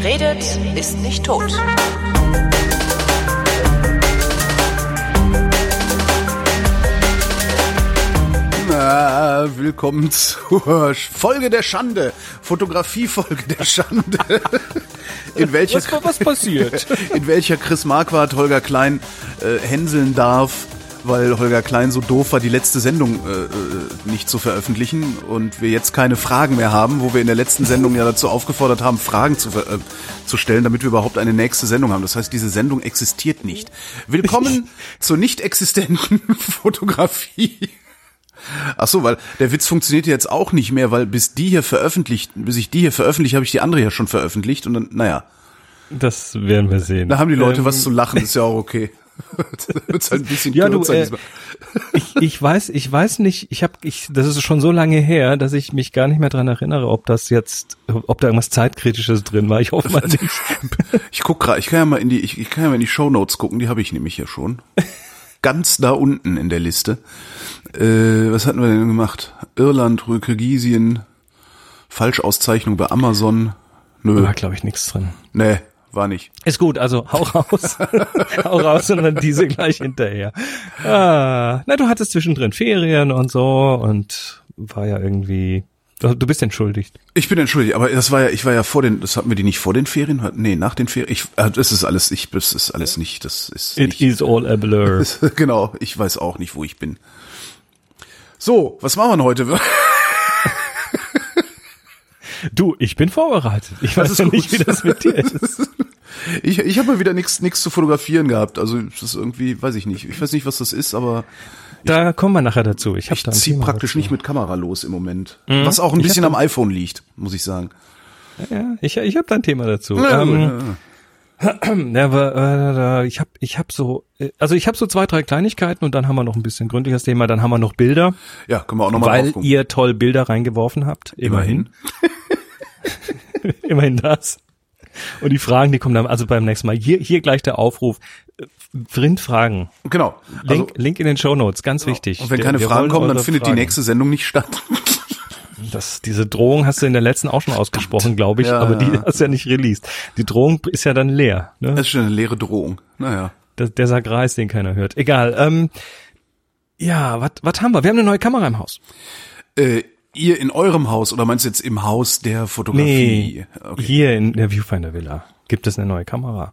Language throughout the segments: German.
Wer redet, ist nicht tot. Na, willkommen zur Folge der Schande. Fotografie-Folge der Schande. In welcher, Was, was passiert? in welcher Chris Marquardt Holger Klein äh, hänseln darf, weil Holger Klein so doof war, die letzte Sendung äh, äh, nicht zu veröffentlichen und wir jetzt keine Fragen mehr haben, wo wir in der letzten Sendung ja dazu aufgefordert haben, Fragen zu, äh, zu stellen, damit wir überhaupt eine nächste Sendung haben. Das heißt, diese Sendung existiert nicht. Willkommen zur nicht existenten Fotografie. Ach so, weil der Witz funktioniert jetzt auch nicht mehr, weil bis die hier veröffentlicht, bis ich die hier veröffentliche, habe ich die andere ja schon veröffentlicht und dann, naja, Das werden wir sehen. da haben die Leute Ähm, was zu lachen, ist ja auch okay. da wird's halt ein bisschen Ja, du, äh. Ich, ich weiß, ich weiß nicht, ich habe, ich, das ist schon so lange her, dass ich mich gar nicht mehr dran erinnere, ob das jetzt, ob da irgendwas zeitkritisches drin war. Ich hoffe mal nicht. Ich guck gerade, ich kann ja mal in die, ich, ich kann ja mal in die Show Notes gucken, die habe ich nämlich hier schon. Ganz da unten in der Liste. Äh, was hatten wir denn gemacht? Irland, Kirgisien, Falschauszeichnung bei Amazon. Nö, War, glaube ich, nichts drin. nee, war nicht. Ist gut, also hau raus. hau raus und dann diese gleich hinterher. Ah, na, du hattest zwischendrin Ferien und so und war ja irgendwie, du bist entschuldigt. Ich bin entschuldigt, aber das war ja, ich war ja vor den, das hatten wir die nicht vor den Ferien? Nee, nach den Ferien. Ich, äh, das ist alles, ich, das ist alles nicht, das ist It nicht. is all a blur. genau, ich weiß auch nicht, wo ich bin. So, was machen wir heute? Du, ich bin vorbereitet. Ich Das weiß ja nicht, wie das mit dir ist. Ich, ich habe mal wieder nichts nichts zu fotografieren gehabt. Also das ist irgendwie, weiß ich nicht. Ich weiß nicht, was das ist, aber Da kommen wir nachher dazu. Ich, ich da ziehe praktisch dazu. nicht mit Kamera los im Moment. Was auch ein bisschen am iPhone liegt, muss ich sagen. Ja, ich, ich habe da ein Thema dazu. Ja, ähm, ja, aber, äh, ich habe ich hab so, äh, also ich habe so zwei, drei Kleinigkeiten und dann haben wir noch ein bisschen gründliches Thema. Dann haben wir noch Bilder, ja, können wir auch nochmal weil ihr toll Bilder reingeworfen habt. Immerhin. Immerhin das. Und die Fragen, die kommen dann also beim nächsten Mal. Hier, hier gleich der Aufruf. Vrind Fragen. Genau. Also, Link, Link in den Show Notes, ganz wichtig. und wenn keine wir Fragen kommen, dann findet die Fragen. nächste Sendung nicht statt. Das, diese Drohung hast du in der letzten auch schon ausgesprochen, glaube ich, Ja, aber die hast du ja nicht released. Die Drohung ist ja dann leer. Ne? Das ist schon eine leere Drohung. Naja. Der, der Sagreis, den keiner hört. Egal. Ähm, ja, was was haben wir? Wir haben eine neue Kamera im Haus. Äh, ihr in eurem Haus oder meinst du jetzt im Haus der Fotografie? Okay. hier in der Viewfinder Villa gibt es eine neue Kamera.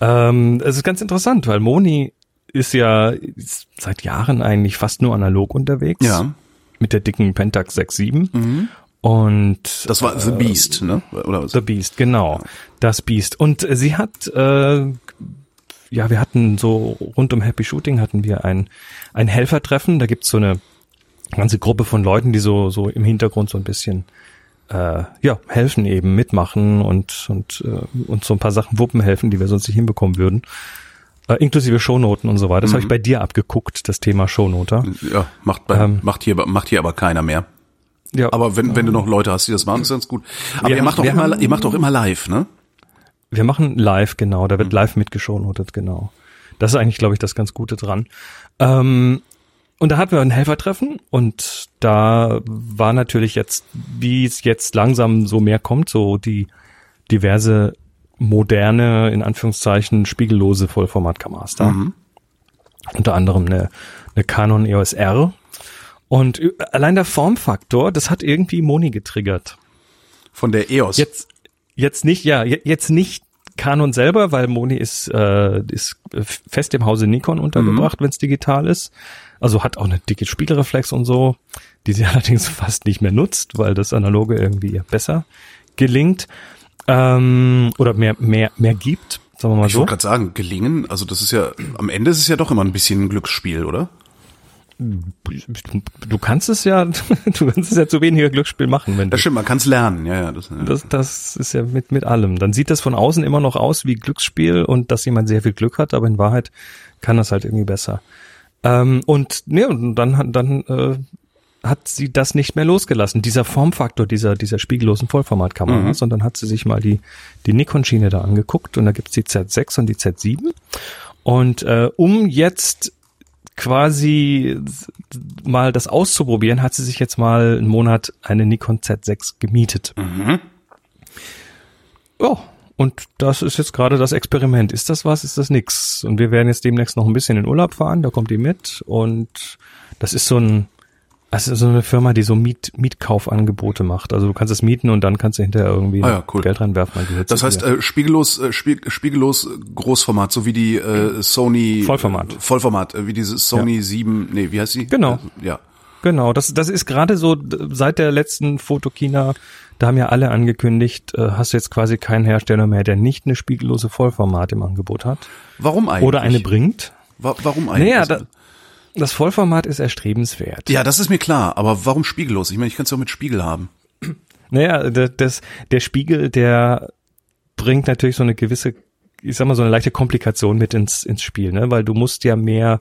Ähm, es ist ganz interessant, weil Moni ist ja ist seit Jahren eigentlich fast nur analog unterwegs. Ja, Mit der dicken Pentax 6.7. Und das war The Beast, ne? Oder was? The Beast, genau. Das Beast. Und äh, sie hat, äh, ja, wir hatten so rund um Happy Shooting hatten wir ein, ein Helfertreffen. Da gibt's so eine ganze Gruppe von Leuten, die so, so im Hintergrund so ein bisschen äh, ja, helfen eben, mitmachen und, und, äh, und so ein paar Sachen wuppen helfen, die wir sonst nicht hinbekommen würden. Äh, inklusive Shownoten und so weiter. Das habe ich bei dir abgeguckt, das Thema Shownoter. Ja, macht, bei, Ähm. macht, hier, macht hier aber keiner mehr. Ja, Aber wenn, wenn du noch Leute hast, die das machen, ist ganz gut. Aber ihr macht auch wir immer, haben- ihr macht auch immer live, ne? Wir machen live, genau. Da Mhm. wird live mitgeschonnotet, genau. Das ist eigentlich, glaube ich, das ganz Gute dran. Ähm, und da hatten wir ein Helfertreffen und da war natürlich jetzt, wie es jetzt langsam so mehr kommt, so die diverse moderne, in Anführungszeichen, spiegellose Vollformatkameras da. Mhm. Unter anderem eine, eine Canon EOS R. Und allein der Formfaktor, das hat irgendwie Moni getriggert. Von der EOS. Jetzt, jetzt nicht, ja, je- jetzt nicht Canon selber, weil Moni ist, äh, ist fest im Hause Nikon untergebracht, wenn es digital ist. Also hat auch eine dicke Spiegelreflex und so, die sie allerdings fast nicht mehr nutzt, weil das Analoge irgendwie ihr besser gelingt. Ähm, oder mehr, mehr, mehr gibt, sagen wir mal ich so. wollte gerade sagen, gelingen, also das ist ja, am Ende ist es ja doch immer ein bisschen ein Glücksspiel, oder? Du kannst es ja, du kannst es ja zu weniger Glücksspiel machen, wenn du Das stimmt, man kann es lernen, ja, ja. Das, ja. Das, das ist ja mit, mit allem. Dann sieht das von außen immer noch aus wie Glücksspiel und dass jemand sehr viel Glück hat, aber in Wahrheit kann das halt irgendwie besser. Ähm, und ne, und dann, hat- dann äh, hat sie das nicht mehr losgelassen, dieser Formfaktor dieser, dieser spiegellosen Vollformatkamera, Mhm. sondern hat sie sich mal die, die Nikon-Schiene da angeguckt und da gibt's die Z6 und die Z7. Und äh, um jetzt quasi mal das auszuprobieren, hat sie sich jetzt mal einen Monat eine Nikon Z6 gemietet. Mhm. Ja, Und das ist jetzt gerade das Experiment. Ist das was? Ist das nix? Und wir werden jetzt demnächst noch ein bisschen in Urlaub fahren. Da kommt die mit. Und das ist so ein, ist so eine Firma, die so Miet, Mietkaufangebote macht. Also du kannst es mieten und dann kannst du hinterher irgendwie Ah ja, cool. Geld reinwerfen. Also Das heißt, äh, spiegellos, äh, spiegellos Großformat, so wie die äh, Sony Vollformat. Vollformat, äh, wie diese Sony 7, nee, wie heißt die? Genau. Äh, ja. Genau, das, das ist gerade so seit der letzten Fotokina, da haben ja alle angekündigt, äh, hast du jetzt quasi keinen Hersteller mehr, der nicht eine spiegellose Vollformat im Angebot hat. Warum eigentlich? Oder eine bringt. Wa warum eigentlich? Naja, da, das Vollformat ist erstrebenswert. ja, das ist mir klar, aber warum spiegellos? Ich meine, ich kann es auch mit Spiegel haben. Naja, das, der Spiegel, der bringt natürlich so eine gewisse, ich sag mal, so eine leichte Komplikation mit ins, ins Spiel, ne? Weil du musst ja mehr,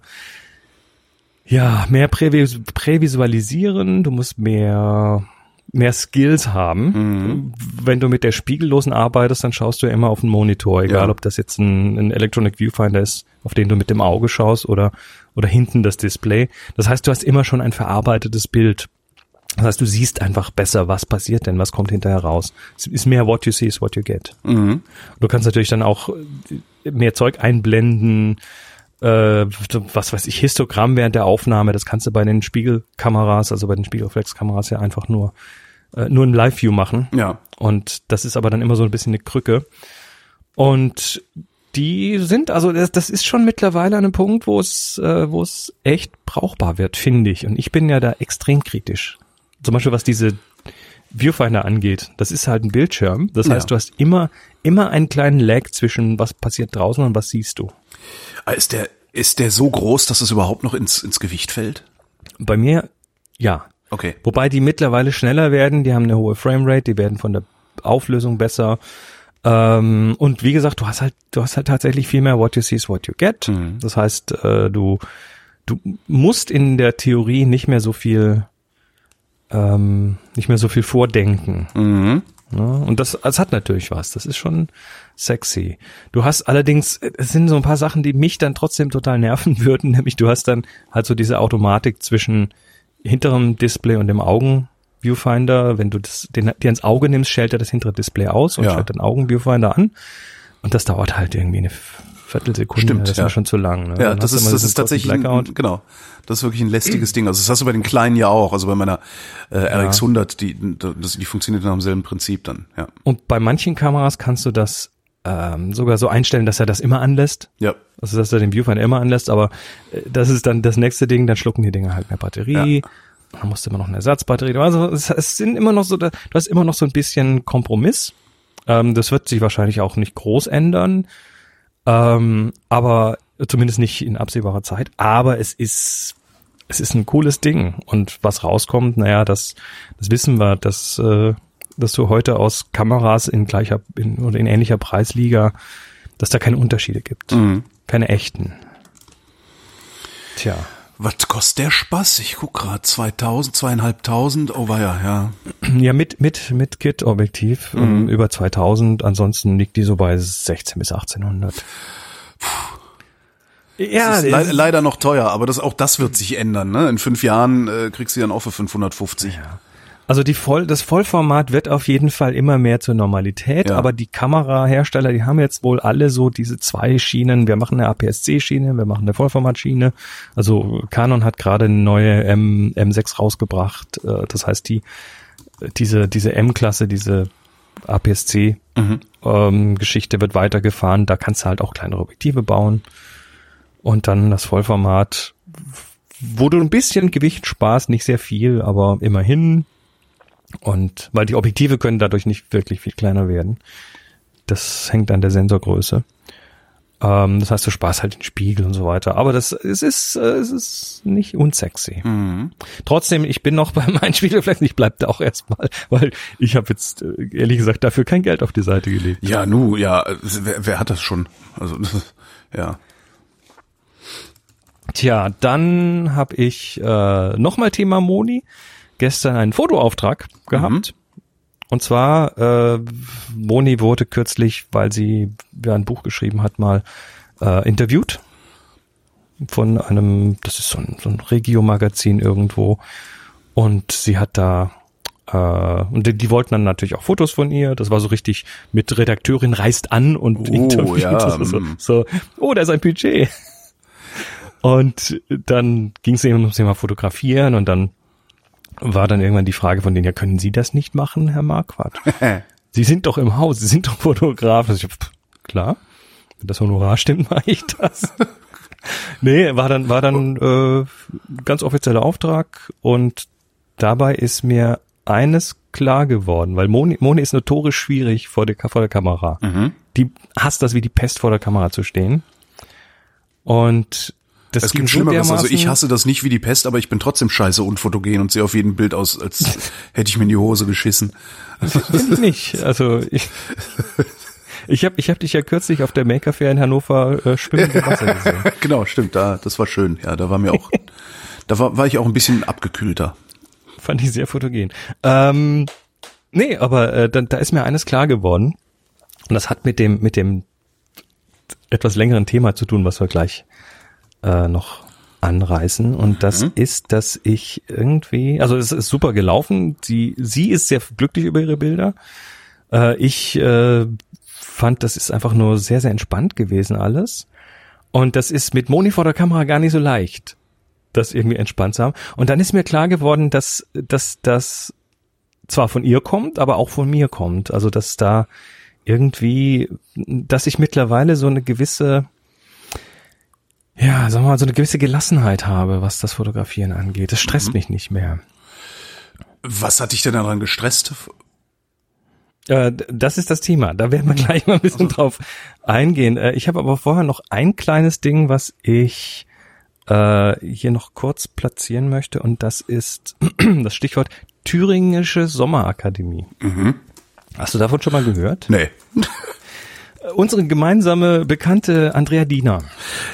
ja, mehr prävis prävisualisieren, du musst mehr, mehr Skills haben. Wenn du mit der Spiegellosen arbeitest, dann schaust du ja immer auf den Monitor, egal Ja. ob das jetzt ein, ein Electronic Viewfinder ist, auf den du mit dem Auge schaust oder, oder hinten das Display. Das heißt, du hast immer schon ein verarbeitetes Bild. Das heißt, du siehst einfach besser, was passiert denn, was kommt hinterher raus. Es ist mehr what you see is what you get. Mhm. Du kannst natürlich dann auch mehr Zeug einblenden, äh, was weiß ich, Histogramm während der Aufnahme, das kannst du bei den Spiegelkameras, also bei den Spiegelreflexkameras ja einfach nur, äh, nur im Live-View machen. Ja. Und das ist aber dann immer so ein bisschen eine Krücke. Und die sind, also das, das ist schon mittlerweile an einem Punkt, wo es, äh, wo es echt brauchbar wird, finde ich. Und ich bin ja da extrem kritisch. Zum Beispiel was diese Viewfinder angeht. Das ist halt ein Bildschirm. Das Ja. heißt, du hast immer, immer einen kleinen Lag zwischen was passiert draußen und was siehst du. Ah, Ist der, ist der so groß, dass es überhaupt noch ins, ins Gewicht fällt? Bei mir, ja. Okay. Wobei die mittlerweile schneller werden, die haben eine hohe Framerate, die werden von der Auflösung besser. Ähm, und wie gesagt, du hast halt, du hast halt tatsächlich viel mehr what you see is what you get. Mhm. Das heißt, äh, du, du musst in der Theorie nicht mehr so viel, ähm, nicht mehr so viel vordenken. Mhm. Ne? Und das, das hat natürlich was. Das ist schon sexy. Du hast allerdings, es sind so ein paar Sachen, die mich dann trotzdem total nerven würden. Nämlich du hast dann halt so diese Automatik zwischen hinterem Display und dem Augen-Viewfinder. Wenn du das, den, dir ins Auge nimmst, stellt er das hintere Display aus und Ja. stellt den Augen-Viewfinder an. Und das dauert halt irgendwie eine Viertelsekunde. Stimmt, das ist ja. schon zu lang. Ne? Ja, Dann das ist, das ist tatsächlich, ein, genau, das ist wirklich ein lästiges Ding. Also das hast du bei den kleinen ja auch, also bei meiner äh, RX100, die, das, die funktioniert nach demselben Prinzip dann, ja. Und bei manchen Kameras kannst du das ähm, sogar so einstellen, dass er das immer anlässt. Ja, Also dass er den Viewfinder immer anlässt, aber äh, das ist dann das nächste Ding, dann schlucken die Dinger halt mehr Batterie. Dann musst du immer noch eine Ersatzbatterie. Also es, es sind immer noch so, da- du hast immer noch so ein bisschen Kompromiss. Ähm, das wird sich wahrscheinlich auch nicht groß ändern, ähm, aber zumindest nicht in absehbarer Zeit. Aber es ist es ist ein cooles Ding und was rauskommt, naja, das das wissen wir, dass äh, dass du heute aus Kameras in gleicher in, oder in ähnlicher Preisliga, dass da keine Unterschiede gibt, Mhm. keine echten. Tja, Was kostet der Spaß? Ich guck grad 2000, zweieinhalbtausend. Oh war ja, ja. ja mit mit mit Kit-Objektiv ähm, über 2000. Ansonsten liegt die so bei 16 bis 1800. Ja, Das ist le leider noch teuer, aber das auch das wird sich ändern. Ne? In fünf Jahren äh, kriegst du dann auch für 550. Also die Voll, das Vollformat wird auf jeden Fall immer mehr zur Normalität, Ja. aber die Kamerahersteller, die haben jetzt wohl alle so diese zwei Schienen. Wir machen eine APS-C-Schiene, wir machen eine Vollformatschiene. Also Canon hat gerade eine neue M, M6 rausgebracht. Äh, Das heißt, die, diese, diese M-Klasse, diese APS-C Mhm. ähm, Geschichte wird weitergefahren. Da kannst du halt auch kleinere Objektive bauen. Und dann das Vollformat, wo du ein bisschen Gewicht sparst, nicht sehr viel, aber immerhin. Und weil die Objektive können dadurch nicht wirklich viel kleiner werden. Das hängt an der Sensorgröße. Ähm, das heißt, du sparst halt den Spiegel und so weiter. Aber das es ist, äh, es ist nicht unsexy. Mhm. Trotzdem, ich bin noch bei meinen Spiegelreflexen. Ich bleib da auch erstmal, weil ich habe jetzt äh, ehrlich gesagt dafür kein Geld auf die Seite gelegt. Ja, nu, ja, äh, wer, wer hat das schon? Also, ja. Tja, dann habe ich äh, nochmal Thema Moni. Gestern einen Fotoauftrag gehabt. Und zwar, äh, Moni wurde kürzlich, weil sie ja ein Buch geschrieben hat, mal äh, interviewt von einem, das ist so ein, so ein Regio-Magazin irgendwo. Und sie hat da Äh, und die, die wollten dann natürlich auch Fotos von ihr. Das war so richtig mit Redakteurin reist an und Oh, interviewt. ja, so, mm. so, oh, da ist ein Budget. Und dann ging es eben ums Thema Fotografieren und dann war dann irgendwann die Frage von denen, ja, können Sie das nicht machen, Herr Marquardt? Sie sind doch im Haus, Sie sind doch Fotograf. Also ich, pff, klar, wenn das Honorar stimmt, mache ich das. nee, war dann, war dann äh, ganz offizieller Auftrag und dabei ist mir eines klar geworden, weil Moni, Moni ist notorisch schwierig vor der, vor der Kamera. Die hasst das wie die Pest vor der Kamera zu stehen. Und das Es gibt so Schlimmeres. Also ich dermaßen- hasse das nicht wie die Pest, aber ich bin trotzdem scheiße unfotogen und sehe auf jedem Bild aus, als hätte ich mir in die Hose geschissen. Finde ich nicht. Also ich, ich habe ich hab dich ja kürzlich auf der Maker Fair in Hannover äh, schwimmen im Wasser gesehen. genau, stimmt, da, das war schön. Ja, da war mir auch, da war, war ich auch ein bisschen abgekühlter. Fand ich sehr fotogen. Ähm, nee, aber äh, da, da ist mir eines klar geworden. Und das hat mit dem, mit dem etwas längeren Thema zu tun, was wir gleich äh, noch anreißen. Und das ist, dass ich irgendwie, also es ist super gelaufen. Sie, sie ist sehr glücklich über ihre Bilder. Äh, ich äh, fand, das ist einfach nur sehr, sehr entspannt gewesen alles. Und das ist mit Moni vor der Kamera gar nicht so leicht, das irgendwie entspannt zu haben. Und dann ist mir klar geworden, dass, dass das zwar von ihr kommt, aber auch von mir kommt. Also dass da irgendwie, dass ich mittlerweile so eine gewisse, ja, sagen wir mal, so eine gewisse Gelassenheit habe, was das Fotografieren angeht. Das stresst mich nicht mehr. Was hat dich denn daran gestresst? Äh, das ist das Thema. Da werden wir gleich mal ein bisschen drauf eingehen. Äh, ich habe aber vorher noch ein kleines Ding, was ich äh, hier noch kurz platzieren möchte und das ist das Stichwort Thüringische Sommerakademie. Hast du davon schon mal gehört? Nee. Unsere gemeinsame Bekannte Andrea Diener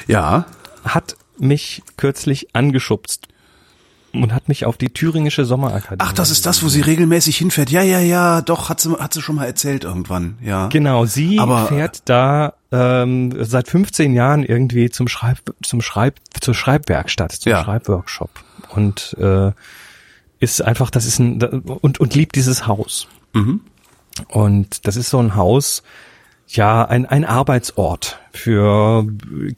Ja, hat mich kürzlich angeschubst und hat mich auf die Thüringische Sommerakademie. Ach, das ist das, wo sie regelmäßig hinfährt. Ja, ja, ja, doch, hat sie, hat sie schon mal erzählt irgendwann, ja. Genau, sie Aber- fährt da ähm, seit 15 Jahren irgendwie zum Schreib, zum Schreib, zur Schreibwerkstatt, zum Ja. Schreibworkshop und äh, ist einfach, das ist ein und und liebt dieses Haus. Mhm. Und das ist so ein Haus, ja, ein, ein Arbeitsort für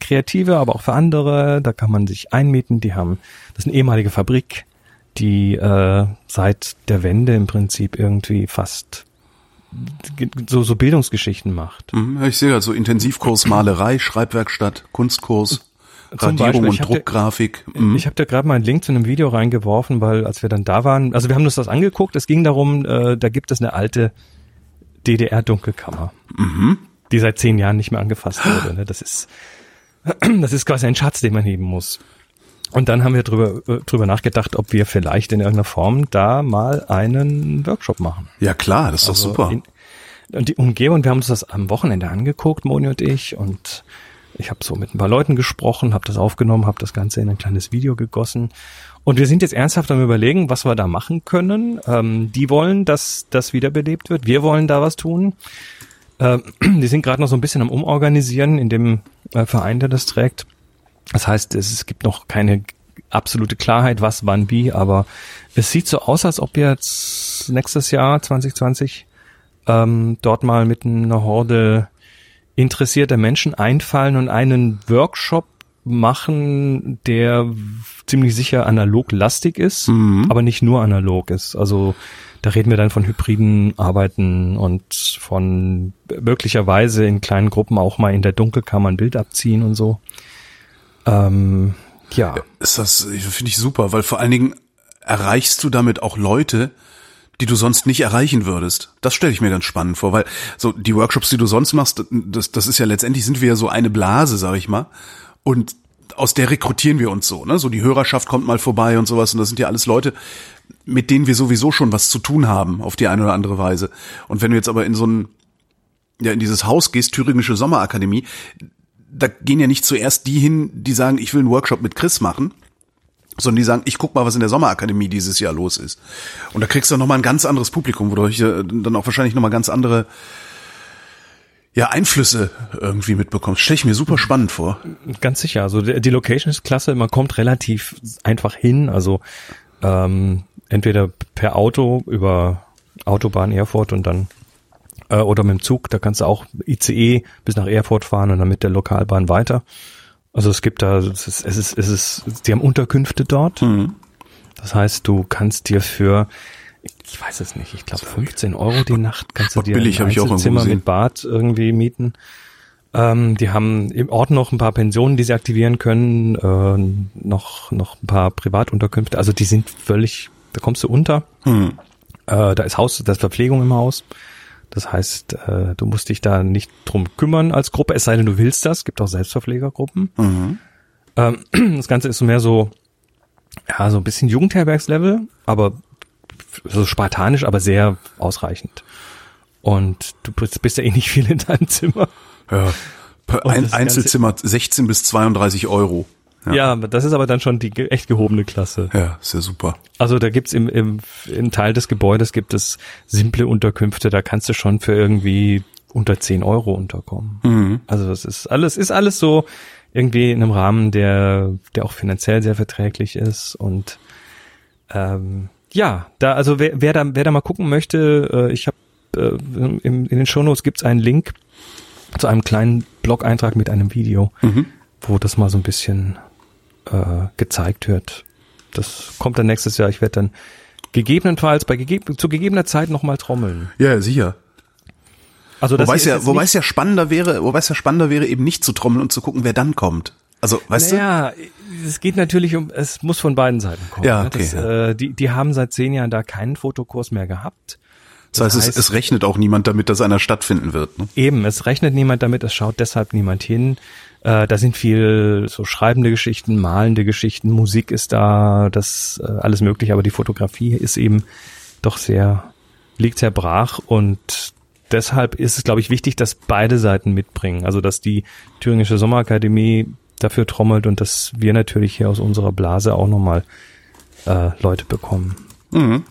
Kreative, aber auch für andere. Da kann man sich einmieten. Die haben, das ist eine ehemalige Fabrik, die äh, seit der Wende im Prinzip irgendwie fast so, so Bildungsgeschichten macht. Mhm, Ich sehe also Intensivkurs Malerei, Schreibwerkstatt, Kunstkurs, Zum Radierung Beispiel, und Druckgrafik. Mhm. Ich habe da gerade mal einen Link zu einem Video reingeworfen, weil als wir dann da waren, also wir haben uns das angeguckt, es ging darum, äh, da gibt es eine alte DDR-Dunkelkammer, die seit zehn Jahren nicht mehr angefasst wurde. Ne? Das ist das ist quasi ein Schatz, den man heben muss. Und dann haben wir drüber, äh, drüber nachgedacht, ob wir vielleicht in irgendeiner Form da mal einen Workshop machen. Ja klar, das ist doch Also super. In, und die Umgebung, wir haben uns das am Wochenende angeguckt, Moni und ich, und ich habe so mit ein paar Leuten gesprochen, habe das aufgenommen, habe das Ganze in ein kleines Video gegossen. Und wir sind jetzt ernsthaft am überlegen, was wir da machen können. Ähm, die wollen, dass das wiederbelebt wird. Wir wollen da was tun. Ähm, die sind gerade noch so ein bisschen am Umorganisieren in dem äh, Verein, der das trägt. Das heißt, es, es gibt noch keine absolute Klarheit, was, wann, wie, aber es sieht so aus, als ob jetzt nächstes Jahr 2020 ähm, dort mal mit einer Horde interessierter Menschen einfallen und einen Workshop machen, der ziemlich sicher analog lastig ist, aber nicht nur analog ist. Also da reden wir dann von hybriden Arbeiten und von möglicherweise in kleinen Gruppen auch mal in der Dunkelkammer ein Bild abziehen und so. Ähm, ja. Ist das, finde ich super, weil vor allen Dingen erreichst du damit auch Leute, die du sonst nicht erreichen würdest. Das stelle ich mir ganz spannend vor, weil so die Workshops, die du sonst machst, das, das ist ja letztendlich sind wir ja so eine Blase, sag ich mal. Und aus der rekrutieren wir uns so, ne? So die Hörerschaft kommt mal vorbei und sowas. Und das sind ja alles Leute, mit denen wir sowieso schon was zu tun haben, auf die eine oder andere Weise. Und wenn du jetzt aber in so ein, ja, in dieses Haus gehst, Thüringische Sommerakademie, da gehen ja nicht zuerst die hin, die sagen, ich will einen Workshop mit Chris machen, sondern die sagen, ich guck mal, was in der Sommerakademie dieses Jahr los ist. Und da kriegst du noch mal ein ganz anderes Publikum, wodurch dann auch wahrscheinlich noch mal ganz andere ja, Einflüsse irgendwie mitbekommst. Stell ich mir super spannend vor. Ganz sicher. Also die die Location ist klasse, man kommt relativ einfach hin. Also ähm, entweder per Auto über Autobahn Erfurt und dann äh, oder mit dem Zug, da kannst du auch ICE bis nach Erfurt fahren und dann mit der Lokalbahn weiter. Also es gibt da, es ist, es ist, es ist die haben Unterkünfte dort. Mhm. Das heißt, du kannst dir für, ich weiß es nicht, ich glaube 15 Euro die Nacht kannst du dir Spottbillig, ein Einzelzimmer mit Bad irgendwie mieten. Ähm, die haben im Ort noch ein paar Pensionen, die sie aktivieren können, äh, noch, noch ein paar Privatunterkünfte. Also die sind völlig, da kommst du unter. Hm. Äh, da ist Haus, da ist Verpflegung im Haus. Das heißt, äh, du musst dich da nicht drum kümmern als Gruppe, es sei denn, du willst das. Es gibt auch Selbstverpflegergruppen. Mhm. Ähm, das Ganze ist so mehr so, ja, so ein bisschen Jugendherbergslevel, aber so spartanisch, aber sehr ausreichend. Und du bist, ja eh nicht viel in deinem Zimmer. Ja. Ein das Einzelzimmer 16 bis 32 Euro. Ja. Ja, das ist aber dann schon die echt gehobene Klasse. Ja, ist ja super. Also da gibt's im, im, im Teil des Gebäudes gibt es simple Unterkünfte, da kannst du schon für irgendwie unter 10 Euro unterkommen. Mhm. Also es ist alles, ist alles so irgendwie in einem Rahmen, der, der auch finanziell sehr verträglich ist und ähm, ja, da also wer, wer da wer da mal gucken möchte, äh, ich habe äh, in, in den Shownotes gibt's einen Link zu einem kleinen Blog-Eintrag mit einem Video, Mhm. wo das mal so ein bisschen äh, gezeigt wird. Das kommt dann nächstes Jahr. Ich werde dann gegebenenfalls bei gegeb zu gegebener Zeit noch mal trommeln. Ja, sicher. Also das Wobei es ja, wobei es ja spannender wäre, wobei es ja spannender wäre, eben nicht zu trommeln und zu gucken, wer dann kommt. Also, weißt naja, es geht natürlich um, es muss von beiden Seiten kommen. Ja, ne? okay, das, ja. Äh, die, die haben seit zehn Jahren da keinen Fotokurs mehr gehabt. du? Das heißt, es, heißt- es rechnet auch niemand damit, dass einer stattfinden wird. Ne? Eben, es rechnet niemand damit, es schaut deshalb niemand hin. Äh, da sind viel so schreibende Geschichten, malende Geschichten, Musik ist da, das äh, alles möglich, aber die Fotografie ist eben doch sehr, liegt sehr brach und deshalb ist es, glaube ich, wichtig, dass beide Seiten mitbringen. Also, dass die Thüringische Sommerakademie dafür trommelt und dass wir natürlich hier aus unserer Blase auch nochmal äh, Leute bekommen. Mhm.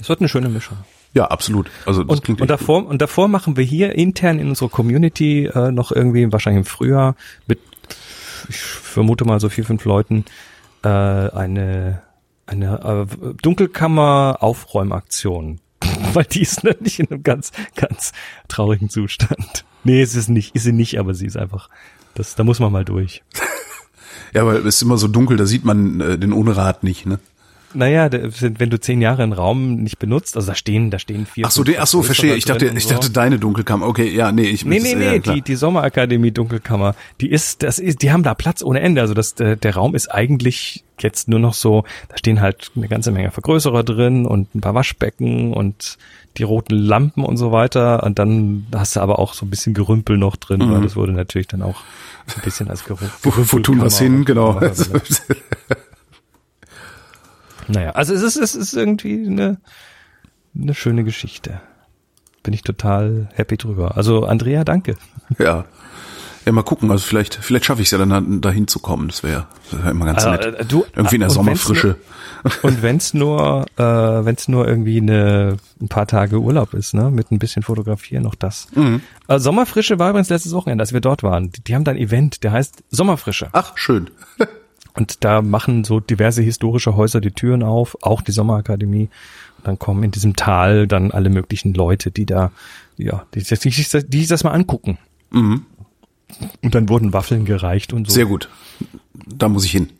Es wird eine schöne Mischung. Ja, absolut. Also das Und, und davor und davor machen wir hier intern in unserer Community äh, noch irgendwie wahrscheinlich im Frühjahr mit ich vermute mal so vier fünf Leuten äh, eine eine äh, Dunkelkammer Aufräumaktion, weil die ist nämlich in einem ganz ganz traurigen Zustand. Nee, es ist nicht, ist sie nicht, aber sie ist einfach das da muss man mal durch. Ja, weil es ist immer so dunkel, da sieht man äh, den Unrat nicht, ne? Naja, wenn du zehn Jahre einen Raum nicht benutzt, also da stehen, da stehen vier. Ach so, die, ach so, verstehe. Ich dachte, ich so. dachte deine Dunkelkammer. Okay, ja, nee, ich Nee, nee, nee, klar. die, die Sommerakademie Dunkelkammer, die ist, das ist, die haben da Platz ohne Ende. Also das, der, der Raum ist eigentlich jetzt nur noch so, da stehen halt eine ganze Menge Vergrößerer drin und ein paar Waschbecken und die roten Lampen und so weiter. Und dann hast du aber auch so ein bisschen Gerümpel noch drin, weil das wurde natürlich dann auch ein bisschen als Gerümpel. Mhm. wo, wo tun wir's hin, genau. Naja, also es ist, es ist irgendwie eine, eine schöne Geschichte. Bin ich total happy drüber. Also Andrea, danke. ja. Ja, mal gucken. Also vielleicht, vielleicht schaffe ich es ja dann da hinzukommen. Das wäre wär immer ganz Also, nett. äh, du- Irgendwie in der und wenn's Sommerfrische. Und wenn's nur, äh, wenn's nur irgendwie eine, ein paar Tage Urlaub ist, ne, mit ein bisschen Fotografieren, noch das. Mhm. Äh, Sommerfrische war übrigens letztes Wochenende, als wir dort waren. Die, die haben da ein Event, der heißt Sommerfrische. Ach, schön. Und da machen so diverse historische Häuser die Türen auf, auch die Sommerakademie. Und dann kommen in diesem Tal dann alle möglichen Leute, die da, ja, die, die, die, die sich das mal angucken. Mhm. Und dann wurden Waffeln gereicht und so. Sehr gut. Da muss ich hin.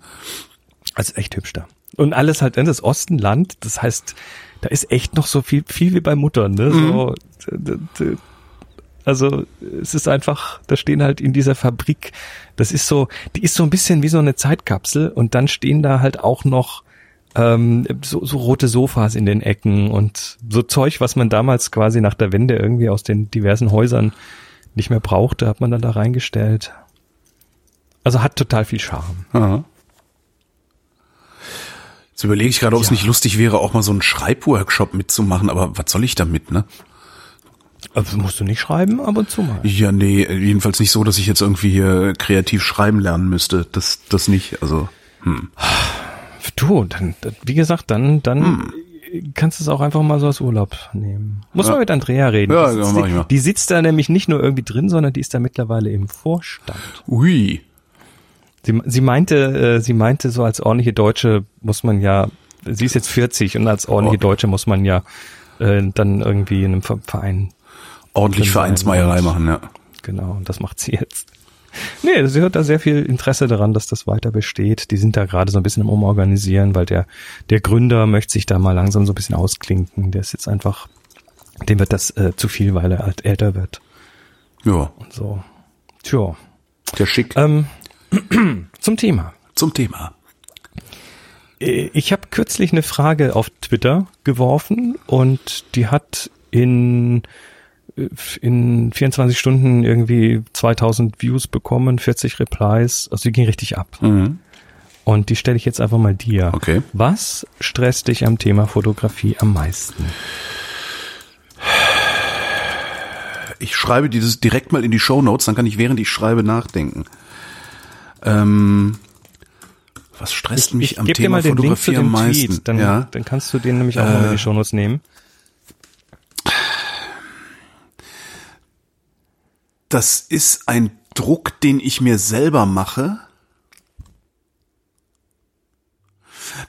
Also echt hübsch da. Und alles halt in das Ostenland, das heißt, da ist echt noch so viel, viel wie bei Muttern, ne? So, d- d- also es ist einfach, da stehen halt in dieser Fabrik, das ist so, die ist so ein bisschen wie so eine Zeitkapsel und dann stehen da halt auch noch ähm, so, so rote Sofas in den Ecken und so Zeug, was man damals quasi nach der Wende irgendwie aus den diversen Häusern nicht mehr brauchte, hat man dann da reingestellt. Also hat total viel Charme. Aha. Jetzt überlege ich gerade, ob es Ja. nicht lustig wäre, auch mal so einen Schreibworkshop mitzumachen, aber was soll ich damit, ne? Also musst du nicht schreiben, ab und zu mal. Ja, nee, jedenfalls nicht so, dass ich jetzt irgendwie hier kreativ schreiben lernen müsste. Das, das nicht. Also, Du, dann, wie gesagt, dann, dann kannst du es auch einfach mal so als Urlaub nehmen. Muss Ja. man mit Andrea reden. Ja, die, ja, sitzt, mach ich mal. die sitzt da nämlich nicht nur irgendwie drin, sondern die ist da mittlerweile im Vorstand. ui. Sie, sie meinte, äh, sie meinte, so als ordentliche Deutsche muss man ja sie ist jetzt 40 und als ordentliche Oh. Deutsche muss man ja äh, dann irgendwie in einem Ver- Verein Ordentlich Vereinsmeierei und- machen, ja. Genau, und das macht sie jetzt. Nee, sie hat da sehr viel Interesse daran, dass das weiter besteht. Die sind da gerade so ein bisschen im Umorganisieren, weil der, der Gründer möchte sich da mal langsam so ein bisschen ausklinken. Der ist jetzt einfach, dem wird das äh, zu viel, weil er halt älter wird Ja, und so. Tja, der schick. ähm, zum Thema. Zum Thema. Äh, Ich habe kürzlich eine Frage auf Twitter geworfen und die hat in in 24 Stunden irgendwie 2000 Views bekommen, 40 Replies, also die ging richtig ab. Mhm. Und die stelle ich jetzt einfach mal dir. Okay. Was stresst dich am Thema Fotografie am meisten? Ich schreibe dieses direkt mal in die Show Notes, dann kann ich während ich schreibe nachdenken. Ähm, was stresst mich am geb Thema Fotografie am meisten? Tweet, dann, ja. dann kannst du den nämlich auch mal in die Shownotes nehmen. Das ist ein Druck, den ich mir selber mache.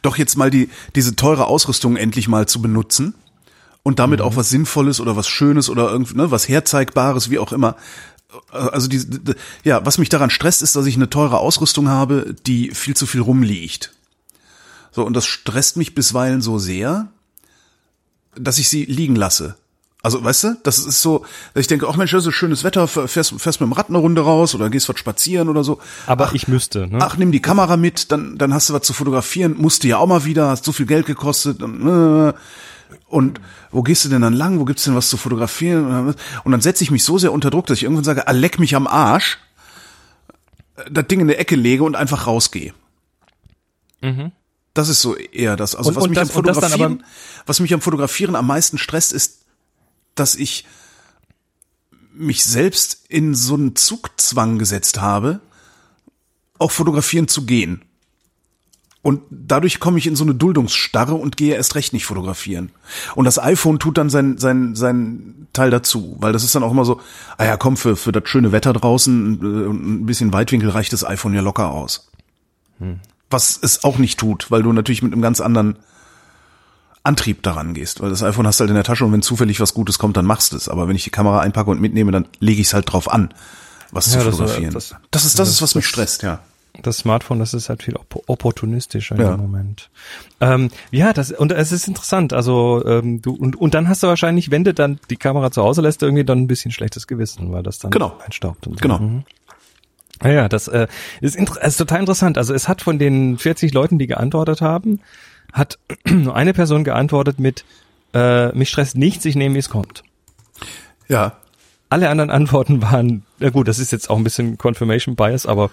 Doch jetzt mal die, diese teure Ausrüstung endlich mal zu benutzen und damit auch was Sinnvolles oder was Schönes oder irgendwie, ne, was Herzeigbares, wie auch immer. Also die, die, ja, was mich daran stresst, ist, dass ich eine teure Ausrüstung habe, die viel zu viel rumliegt. So, und das stresst mich bisweilen so sehr, dass ich sie liegen lasse. Also, weißt du, das ist so, dass ich denke, ach Mensch, das ist schönes Wetter, fährst, fährst mit dem Rad eine Runde raus oder gehst was spazieren oder so. Aber ach, ich müsste, ne? Ach, nimm die Kamera mit, dann, dann hast du was zu fotografieren, musst du ja auch mal wieder, hast so viel Geld gekostet. Und, äh, und wo gehst du denn dann lang? Wo gibt's denn was zu fotografieren? Und dann setze ich mich so sehr unter Druck, dass ich irgendwann sage, ah, leck mich am Arsch, das Ding in der Ecke lege und einfach rausgehe. Das ist so eher das. Also Und- was und mich das- am Fotografieren, aber- was mich am Fotografieren am meisten stresst, ist, dass ich mich selbst in so einen Zugzwang gesetzt habe, auch fotografieren zu gehen. Und dadurch komme ich in so eine Duldungsstarre und gehe erst recht nicht fotografieren. Und das iPhone tut dann sein, sein, sein Teil dazu, weil das ist dann auch immer so, ah ja, komm, für, für das schöne Wetter draußen äh, und ein bisschen Weitwinkel reicht das iPhone ja locker aus. Was es auch nicht tut, weil du natürlich mit einem ganz anderen Antrieb daran gehst, weil das iPhone hast du halt in der Tasche und wenn zufällig was Gutes kommt, dann machst du es. Aber wenn ich die Kamera einpacke und mitnehme, dann lege ich es halt drauf an, was Ja, zu das- fotografieren. das- Das, ist das, das- ist was mich das- stresst, ja. Das Smartphone, das ist halt viel op opportunistischer Ja. im Moment. Ähm, ja, das und es ist interessant. Also ähm, du und und dann hast du wahrscheinlich, wenn du dann die Kamera zu Hause lässt, irgendwie dann ein bisschen schlechtes Gewissen, weil das dann Genau. einstaubt und so. Genau. Mhm. Ja, das äh, ist, ist total interessant. Also es hat von den 40 Leuten, die geantwortet haben, hat nur eine Person geantwortet mit äh, mich stresst nichts, ich nehme, wie es kommt. Ja, Alle anderen Antworten waren, na gut, das ist jetzt auch ein bisschen Confirmation Bias, aber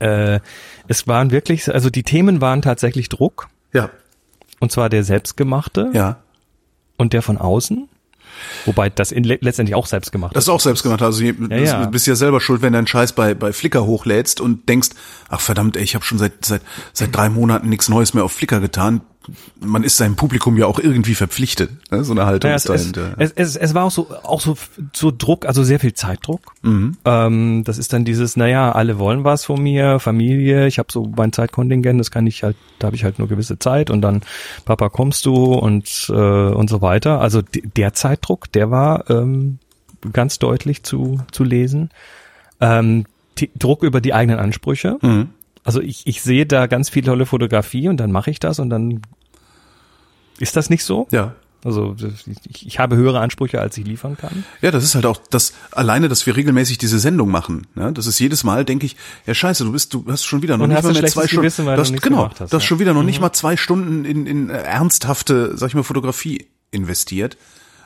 äh, es waren wirklich, also die Themen waren tatsächlich Druck, ja, und zwar der selbstgemachte. Ja. und der von außen, wobei das in, le letztendlich auch selbst gemacht Das ist auch selbst gemacht. Also du ja. bist ja selber schuld, wenn du einen Scheiß bei, bei Flickr hochlädst und denkst, ach verdammt, ey, ich habe schon seit, seit, seit drei Monaten nichts Neues mehr auf Flickr getan. Man ist seinem Publikum ja auch irgendwie verpflichtet. Ne? So eine Haltung Ja, ist es, es, dahinter. es, es, es war auch so, auch so, so Druck, also sehr viel Zeitdruck. Mhm. Ähm, das ist dann dieses, naja, alle wollen was von mir, Familie, ich habe so mein Zeitkontingent, das kann ich halt, da habe ich halt nur gewisse Zeit und dann, Papa, kommst du und, äh, und so weiter. Also der Zeitdruck, der war ähm, ganz deutlich zu, zu lesen. Ähm, Druck über die eigenen Ansprüche. Mhm. Also ich, ich sehe da ganz viel tolle Fotografie und dann mache ich das und dann ist das nicht so. Ja. Also ich, ich habe höhere Ansprüche, als ich liefern kann. Ja, das ist halt auch das alleine, dass wir regelmäßig diese Sendung machen. Ne? Das ist jedes Mal, denke ich, ja scheiße, du bist, du hast schon wieder noch Und nicht mal mehr zwei Stunden. Gewissen, nichts genau, hast, du hast ja. schon wieder noch nicht mal zwei Stunden in, in ernsthafte, sag ich mal, Fotografie investiert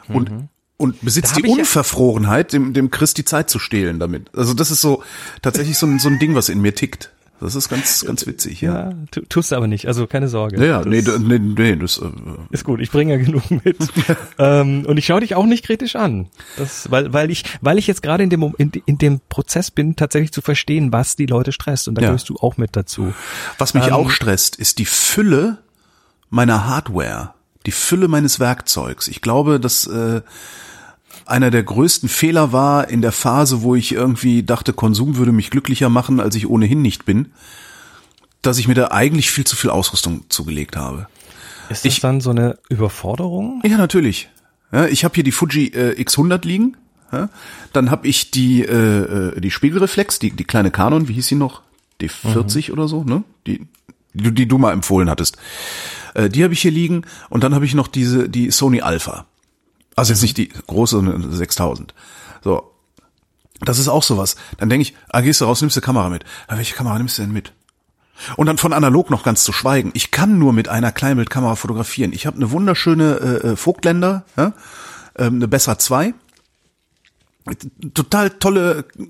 und und besitzt die ja- Unverfrorenheit, dem, dem Chris die Zeit zu stehlen damit. Also das ist so tatsächlich so ein, so ein Ding, was in mir tickt. Das ist ganz, ganz witzig, ja. Ja, tu, tust du aber nicht, also keine Sorge. Ja, ja, Das nee, nee, nee, das, äh, ist gut, ich bringe ja genug mit. ähm, und ich schaue dich auch nicht kritisch an. Das, weil, weil ich, weil ich jetzt gerade in dem, in, in dem Prozess bin, tatsächlich zu verstehen, was die Leute stresst. Und da Ja. gehörst du auch mit dazu. Was mich Ähm, auch stresst, ist die Fülle meiner Hardware, die Fülle meines Werkzeugs. Ich glaube, dass äh, einer der größten Fehler war in der Phase, wo ich irgendwie dachte, Konsum würde mich glücklicher machen, als ich ohnehin nicht bin, dass ich mir da eigentlich viel zu viel Ausrüstung zugelegt habe. Ist das Ich- dann so eine Überforderung? Ja, natürlich. Ja, ich habe hier die Fuji äh, X100 liegen. Ja, dann habe ich die äh, äh, die Spiegelreflex, die die kleine Canon, wie hieß sie noch? D40 oder so, ne? Die die, du- die du mal empfohlen hattest. Äh, die habe ich hier liegen und dann habe ich noch diese die Sony Alpha. Also jetzt nicht die große sondern 6000. So. Das ist auch sowas. Dann denke ich, ah, gehst du raus, nimmst du Kamera mit. Ja, welche Kamera nimmst du denn mit? Und dann von analog noch ganz zu schweigen. Ich kann nur mit einer Kleinbildkamera fotografieren. Ich habe eine wunderschöne äh, äh, Vogtländer, ja? ähm, eine Besser 2. Total tolle äh,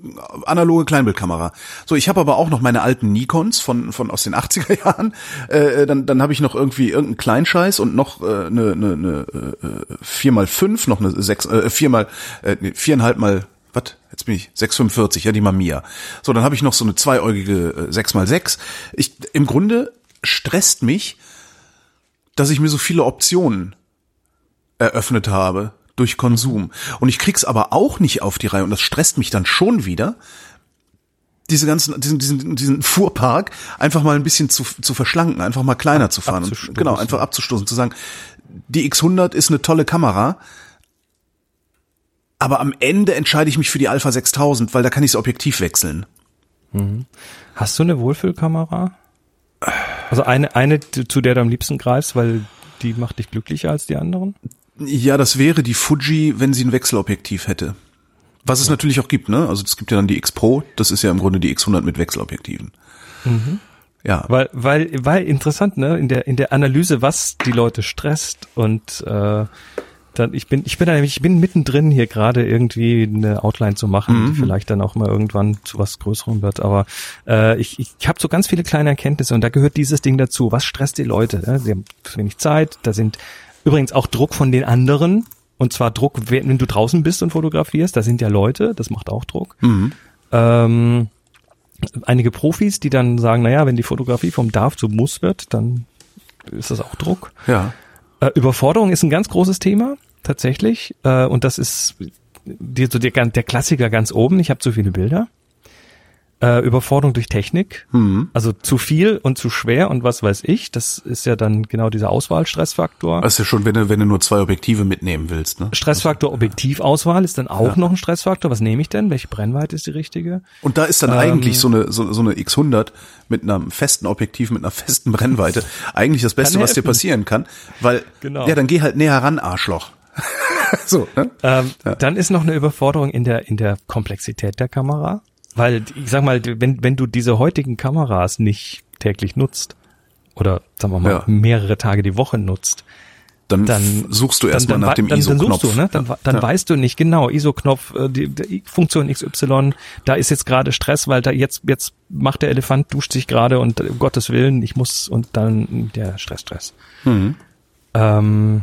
analoge Kleinbildkamera. So, ich habe aber auch noch meine alten Nikons von von aus den 80er Jahren. Äh, dann dann habe ich noch irgendwie irgendeinen Kleinscheiß und noch äh, eine eine, eine äh, 4x5, noch eine 6 äh, 4 mal äh, nee, viereinhalb mal was? Jetzt bin ich 645, ja, die Mamiya. So, dann habe ich noch so eine zweieugige äh, 6x6. Ich im Grunde stresst mich, dass ich mir so viele Optionen eröffnet habe durch Konsum. Und ich krieg's aber auch nicht auf die Reihe und das stresst mich dann schon wieder, diese ganzen, diesen, diesen, diesen Fuhrpark einfach mal ein bisschen zu, zu verschlanken, einfach mal kleiner zu fahren. Und, genau, einfach abzustoßen, zu sagen, die X100 ist eine tolle Kamera, aber am Ende entscheide ich mich für die Alpha 6000, weil da kann ich das Objektiv wechseln. Hast du eine Wohlfühlkamera? Also eine, eine, zu der du am liebsten greifst, weil die macht dich glücklicher als die anderen? Ja, das wäre die Fuji, wenn sie ein Wechselobjektiv hätte. Was es natürlich auch gibt, ne? Also es gibt ja dann die X Pro, das ist ja im Grunde die X100 mit Wechselobjektiven. Ja. Weil, weil, weil interessant, ne, in der, in der Analyse, was die Leute stresst und äh, dann, ich bin, ich bin da nämlich, ich bin mittendrin hier gerade irgendwie eine Outline zu machen, die vielleicht dann auch mal irgendwann zu was Größerem wird. Aber äh, ich, ich habe so ganz viele kleine Erkenntnisse und da gehört dieses Ding dazu. Was stresst die Leute? Ne? Sie haben zu wenig Zeit, da sind übrigens auch Druck von den anderen. Und zwar Druck, wenn du draußen bist und fotografierst, da sind ja Leute, das macht auch Druck. Ähm, einige Profis, die dann sagen, naja, wenn die Fotografie vom Darf zu Muss wird, dann ist das auch Druck. Ja. Äh, Überforderung ist ein ganz großes Thema, tatsächlich. Äh, und das ist die, so der, der Klassiker ganz oben. Ich habe zu viele Bilder. Äh, Überforderung durch Technik. Also zu viel und zu schwer und was weiß ich. Das ist ja dann genau dieser Auswahlstressfaktor. Das ist ja schon, wenn du, wenn du nur zwei Objektive mitnehmen willst, ne? Stressfaktor Objektivauswahl ist dann auch noch ein Stressfaktor. Was nehme ich denn? Welche Brennweite ist die richtige? Und da ist dann eigentlich so eine, so, so eine X100 mit einem festen Objektiv, mit einer festen Brennweite eigentlich das Beste, was dir passieren kann, weil, Genau. ja, dann geh halt näher ran, Arschloch. so, ne? Ähm, Dann ist noch eine Überforderung in der in der Komplexität der Kamera, weil ich sag mal, wenn wenn du diese heutigen Kameras nicht täglich nutzt oder sagen wir mal Ja. mehrere Tage die Woche nutzt, Dann, dann suchst du dann- erstmal dann, nach dem dann, dann ISO-Knopf. suchst du, ne? Dann, Ja. dann Ja. weißt du nicht genau ISO-Knopf, äh, die, die Funktion XY, da ist jetzt gerade Stress, weil da jetzt jetzt macht der Elefant duscht sich gerade und äh, um Gottes Willen, ich muss und dann der Stress, Stress. Mhm. Ähm,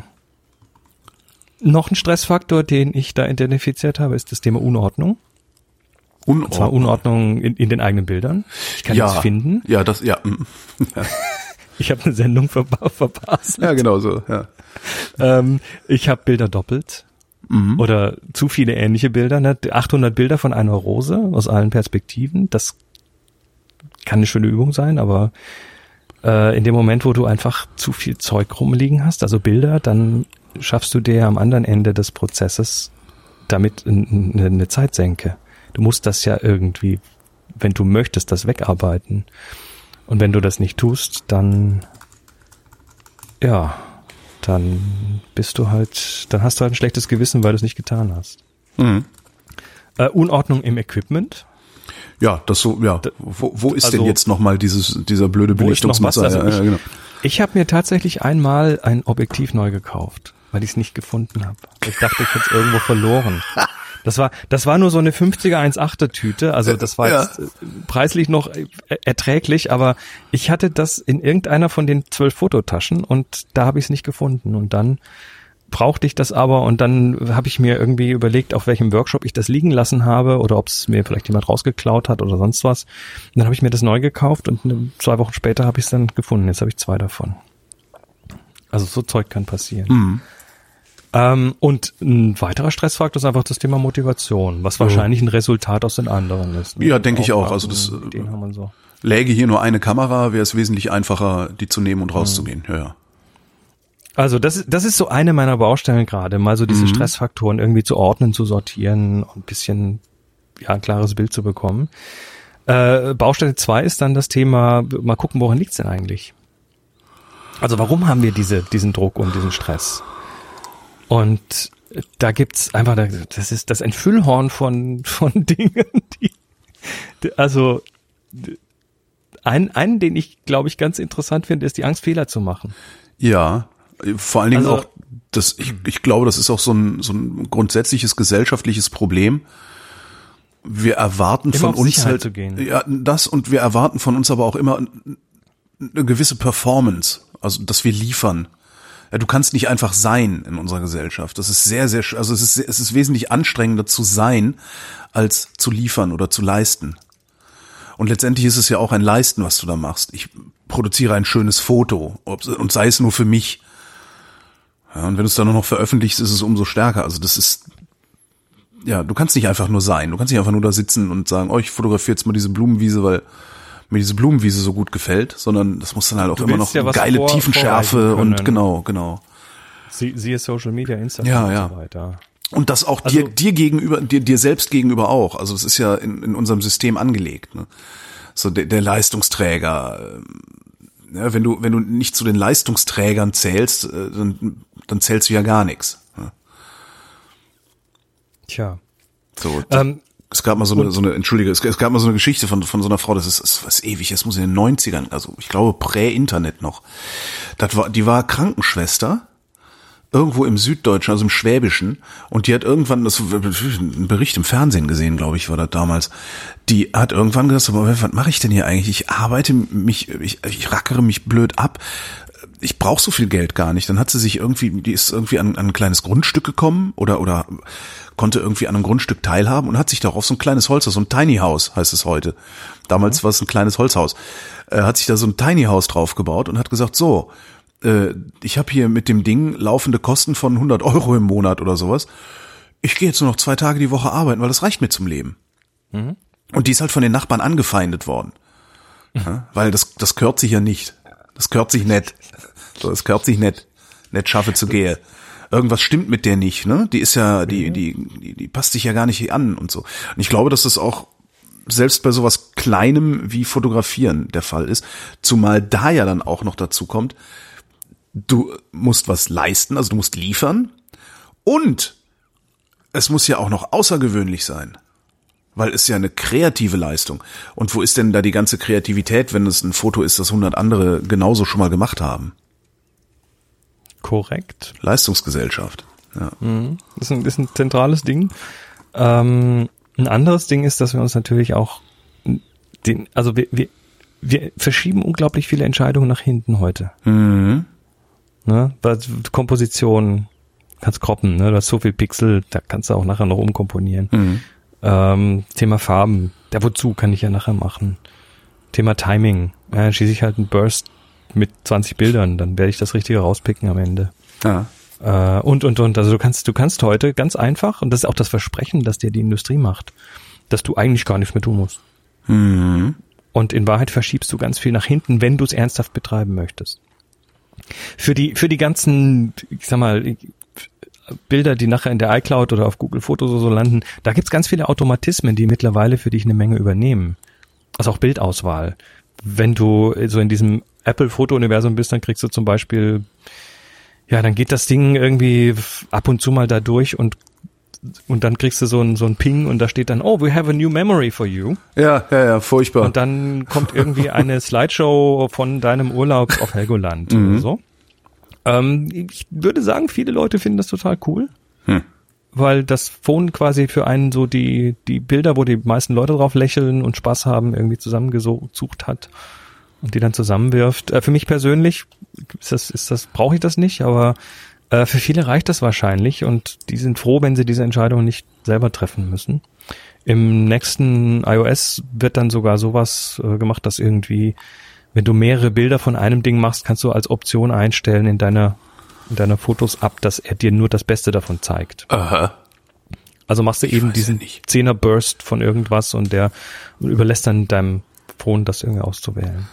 noch ein Stressfaktor, den ich da identifiziert habe, ist das Thema Unordnung. Und zwar Unordnung. Unordnung in, in den eigenen Bildern. Ich kann ja. nichts finden. Ja, das, ja. Ja, Ich habe eine Sendung verpa verpasst. ja genau so, ja. Ähm, ich habe Bilder doppelt. Mhm. Oder zu viele ähnliche Bilder. Ne? 800 Bilder von einer Rose aus allen Perspektiven. Das kann eine schöne Übung sein, aber äh, in dem Moment, wo du einfach zu viel Zeug rumliegen hast, also Bilder, dann schaffst du dir am anderen Ende des Prozesses damit eine Zeitsenke. Du musst das ja irgendwie, wenn du möchtest, das wegarbeiten. Und wenn du das nicht tust, dann ja, dann bist du halt, dann hast du halt ein schlechtes Gewissen, weil du es nicht getan hast. Mhm. Äh, Unordnung im Equipment. Ja, das so, ja. Wo, wo ist also- denn jetzt nochmal dieses, dieser blöde? Belichtungsmesser? Also ja, ich, ja, genau. ich habe mir tatsächlich einmal ein Objektiv neu gekauft, weil ich es nicht gefunden habe. Ich dachte, ich hätte es irgendwo verloren. Das war, das war nur so eine 50er 1,8er Tüte, also das war Ja. jetzt äh, preislich noch äh, erträglich, aber ich hatte das in irgendeiner von den zwölf Fototaschen und da habe ich es nicht gefunden und dann brauchte ich das aber und dann habe ich mir irgendwie überlegt, auf welchem Workshop ich das liegen lassen habe oder ob es mir vielleicht jemand rausgeklaut hat oder sonst was. Und dann habe ich mir das neu gekauft und ne, zwei Wochen später habe ich es dann gefunden. Jetzt habe ich zwei davon. Also so Zeug kann passieren. Ähm, und ein weiterer Stressfaktor ist einfach das Thema Motivation, was wahrscheinlich ein Resultat aus den anderen ist. ne? Ja, denke ich auch. Also das, äh, so. Läge hier nur eine Kamera, wäre es wesentlich einfacher, die zu nehmen und rauszugehen. Ja, ja. Also das, das ist so eine meiner Baustellen gerade, mal so diese Mhm. Stressfaktoren irgendwie zu ordnen, zu sortieren und ein bisschen ja, ein klares Bild zu bekommen. Äh, Baustelle zwei ist dann das Thema, mal gucken, woran liegt's denn eigentlich? Also warum haben wir diese, diesen Druck und diesen Stress? Und da gibt's einfach, das ist das ein Füllhorn von, von Dingen, die, also ein, einen, den ich, glaube ich, ganz interessant finde, ist die Angst, Fehler zu machen. Ja, vor allen Dingen Also- auch, das, ich, ich glaube, das ist auch so ein, so ein grundsätzliches gesellschaftliches Problem. Wir erwarten von uns Sicherheit halt, ja, das und wir erwarten von uns aber auch immer eine gewisse Performance, also dass wir liefern. Ja, du kannst nicht einfach sein in unserer Gesellschaft. Das ist sehr, sehr, also es ist, es ist wesentlich anstrengender zu sein, als zu liefern oder zu leisten. Und letztendlich ist es ja auch ein Leisten, was du da machst. Ich produziere ein schönes Foto und sei es nur für mich. Ja, und wenn du es dann nur noch veröffentlichst, ist es umso stärker. Also das ist, ja, du kannst nicht einfach nur sein. Du kannst nicht einfach nur da sitzen und sagen, oh, ich fotografiere jetzt mal diese Blumenwiese, weil mir diese Blumenwiese so gut gefällt, sondern das muss dann halt auch Du immer noch ja geile vor- Tiefenschärfe und genau, genau. Sie, siehe Social Media, Instagram Ja, und ja. so weiter. Und das auch Also- dir, dir gegenüber, dir, dir selbst gegenüber auch. Also das ist ja in, in unserem System angelegt. Ne? So der, der Leistungsträger. ähm, Ja, wenn du wenn du nicht zu den Leistungsträgern zählst, äh, dann, dann zählst du ja gar nichts. Ne? Tja. So, Ähm, es gab mal so eine, so eine entschuldige, es, es gab mal so eine Geschichte von von so einer Frau, das ist, ist was ewig, das muss in den 90ern, also ich glaube Prä-Internet noch. Das war, die war Krankenschwester irgendwo im Süddeutschen, also im Schwäbischen, und die hat irgendwann, das ein Bericht im Fernsehen gesehen, glaube ich, war das damals. Die hat irgendwann gesagt, aber was mache ich denn hier eigentlich? Ich arbeite mich, ich, ich rackere mich blöd ab. Ich brauche so viel Geld gar nicht. Dann hat sie sich irgendwie, die ist irgendwie an, an ein kleines Grundstück gekommen oder oder konnte irgendwie an einem Grundstück teilhaben und hat sich darauf so ein kleines Holzhaus, so ein Tiny House heißt es heute. Damals war es ein kleines Holzhaus. Äh, hat sich da so ein Tiny House drauf gebaut und hat gesagt, so, äh, ich habe hier mit dem Ding laufende Kosten von 100 Euro im Monat oder sowas. Ich gehe jetzt nur noch zwei Tage die Woche arbeiten, weil das reicht mir zum Leben. Und die ist halt von den Nachbarn angefeindet worden. Ja, weil das, das gehört sich ja nicht. Das gehört sich nicht. So, das gehört sich nicht. Nicht schaffe zu gehe. Irgendwas stimmt mit der nicht, ne? Die ist ja, die, die, die, die passt sich ja gar nicht an und so. Und ich glaube, dass das auch selbst bei sowas Kleinem wie Fotografieren der Fall ist. Zumal da ja dann auch noch dazu kommt, du musst was leisten, also du musst liefern und es muss ja auch noch außergewöhnlich sein. Weil es ja eine kreative Leistung. Und wo ist denn da die ganze Kreativität, wenn es ein Foto ist, das 100 andere genauso schon mal gemacht haben? korrekt. Leistungsgesellschaft. Ja. Das ist ein, ist ein zentrales Ding. Ähm, ein anderes Ding ist, dass wir uns natürlich auch den, also wir, wir, wir verschieben unglaublich viele Entscheidungen nach hinten heute. Mhm. Ne? Komposition kannst kroppen, ne? Du hast so viel Pixel, da kannst du auch nachher noch umkomponieren. Mhm. Ähm, Thema Farben, der wozu kann ich ja nachher machen. Thema Timing, ja, schieße ich halt einen Burst mit 20 Bildern, dann werde ich das Richtige rauspicken am Ende. Ja. Äh, und, und, und. Also du kannst, du kannst heute ganz einfach, und das ist auch das Versprechen, das dir die Industrie macht, dass du eigentlich gar nichts mehr tun musst. Mhm. Und in Wahrheit verschiebst du ganz viel nach hinten, wenn du es ernsthaft betreiben möchtest. Für die, für die ganzen, ich sag mal, Bilder, die nachher in der iCloud oder auf Google Fotos oder so landen, da gibt's ganz viele Automatismen, die mittlerweile für dich eine Menge übernehmen. Also auch Bildauswahl. Wenn du so in diesem Apple-Foto-Universum bist, dann kriegst du zum Beispiel, ja, dann geht das Ding irgendwie ab und zu mal da durch und und dann kriegst du so ein, so ein Ping und da steht dann, oh, we have a new memory for you. Ja, ja, ja, furchtbar. Und dann kommt irgendwie eine Slideshow von deinem Urlaub auf Helgoland oder so. Ähm, ich würde sagen, viele Leute finden das total cool, Hm. weil das Phone quasi für einen so die, die Bilder, wo die meisten Leute drauf lächeln und Spaß haben, irgendwie zusammengesucht hat und die dann zusammenwirft. Äh, für mich persönlich ist das, ist das, brauche ich das nicht, aber äh, für viele reicht das wahrscheinlich und die sind froh, wenn sie diese Entscheidung nicht selber treffen müssen. Im nächsten iOS wird dann sogar sowas äh, gemacht, dass irgendwie, wenn du mehrere Bilder von einem Ding machst, kannst du als Option einstellen in deiner, in deiner Fotos ab, dass er dir nur das Beste davon zeigt. Aha. Also machst du Ich eben diesen. Zehner Burst von irgendwas und der überlässt dann deinem Phone das irgendwie auszuwählen.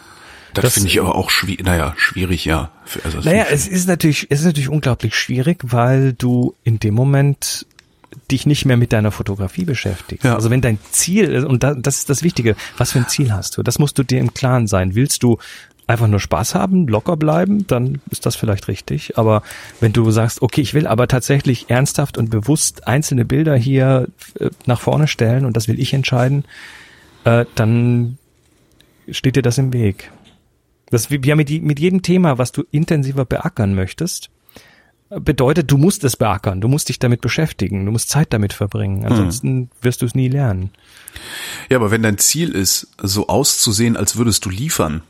Das, das finde ich aber auch schwierig, naja, schwierig, ja. Also naja, es ist natürlich, es ist natürlich unglaublich schwierig, weil du in dem Moment dich nicht mehr mit deiner Fotografie beschäftigst. Ja. Also wenn dein Ziel ist, und das ist das Wichtige, was für ein Ziel hast du? Das musst du dir im Klaren sein. Willst du einfach nur Spaß haben, locker bleiben, dann ist das vielleicht richtig. Aber wenn du sagst, okay, ich will aber tatsächlich ernsthaft und bewusst einzelne Bilder hier äh, nach vorne stellen und das will ich entscheiden, äh, dann steht dir das im Weg. Das wie ja mit, mit jedem Thema, was du intensiver beackern möchtest, bedeutet, du musst es beackern, du musst dich damit beschäftigen, du musst Zeit damit verbringen, hm. ansonsten mhm. wirst du es nie lernen. Ja, aber wenn dein Ziel ist, so auszusehen, als würdest du liefern,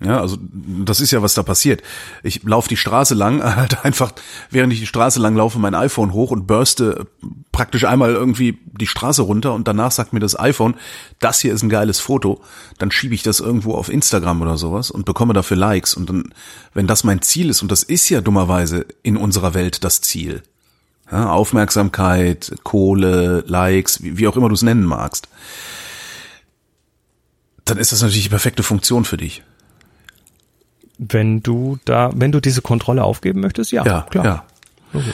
ja, also das ist ja, was da passiert. Ich laufe die Straße lang, halt einfach, während ich die Straße lang laufe, mein iPhone hoch und burste praktisch einmal irgendwie die Straße runter und danach sagt mir das iPhone, das hier ist ein geiles Foto. Dann schiebe ich das irgendwo auf Instagram oder sowas und bekomme dafür Likes. Und dann, wenn das mein Ziel ist, und das ist ja dummerweise in unserer Welt das Ziel, ja, Aufmerksamkeit, Kohle, Likes, wie, wie auch immer du es nennen magst, dann ist das natürlich die perfekte Funktion für dich. Wenn du da, wenn du diese Kontrolle aufgeben möchtest, ja, ja klar. Ja. Okay.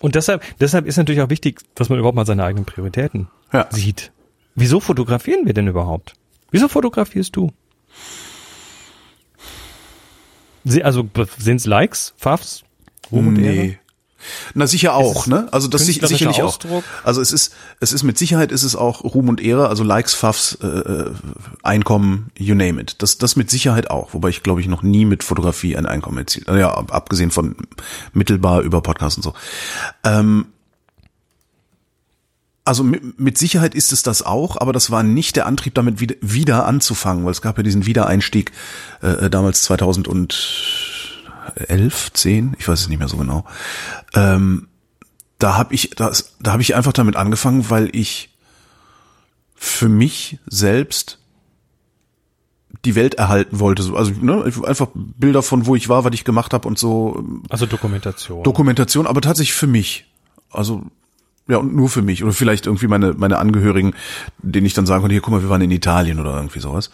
Und deshalb, deshalb ist natürlich auch wichtig, dass man überhaupt mal seine eigenen Prioritäten ja. sieht. Wieso fotografieren wir denn überhaupt? Wieso fotografierst du? Also sind es Likes, Fafs, Ruhm und nee. Ehre? Na sicher auch, ne? Also das sich, sicherlich Ausdruck? auch. Also es ist, es ist mit Sicherheit ist es auch Ruhm und Ehre, also Likes, Pfaffs, äh, äh, Einkommen, you name it. Das, das mit Sicherheit auch, wobei ich glaube ich noch nie mit Fotografie ein Einkommen erzielt. Ja, abgesehen von mittelbar über Podcasts und so. Ähm, also mit, mit Sicherheit ist es das auch, aber das war nicht der Antrieb, damit wieder, wieder anzufangen, weil es gab ja diesen Wiedereinstieg äh, äh damals 2000 und elf, zehn, ich weiß es nicht mehr so genau. Ähm, da habe ich das, da habe ich einfach damit angefangen, weil ich für mich selbst die Welt erhalten wollte. Also ne, einfach Bilder von wo ich war, was ich gemacht habe und so. Also Dokumentation. Dokumentation, aber tatsächlich für mich. Also ja, und nur für mich. Oder vielleicht irgendwie meine, meine Angehörigen, denen ich dann sagen konnte, hier, guck mal, wir waren in Italien oder irgendwie sowas.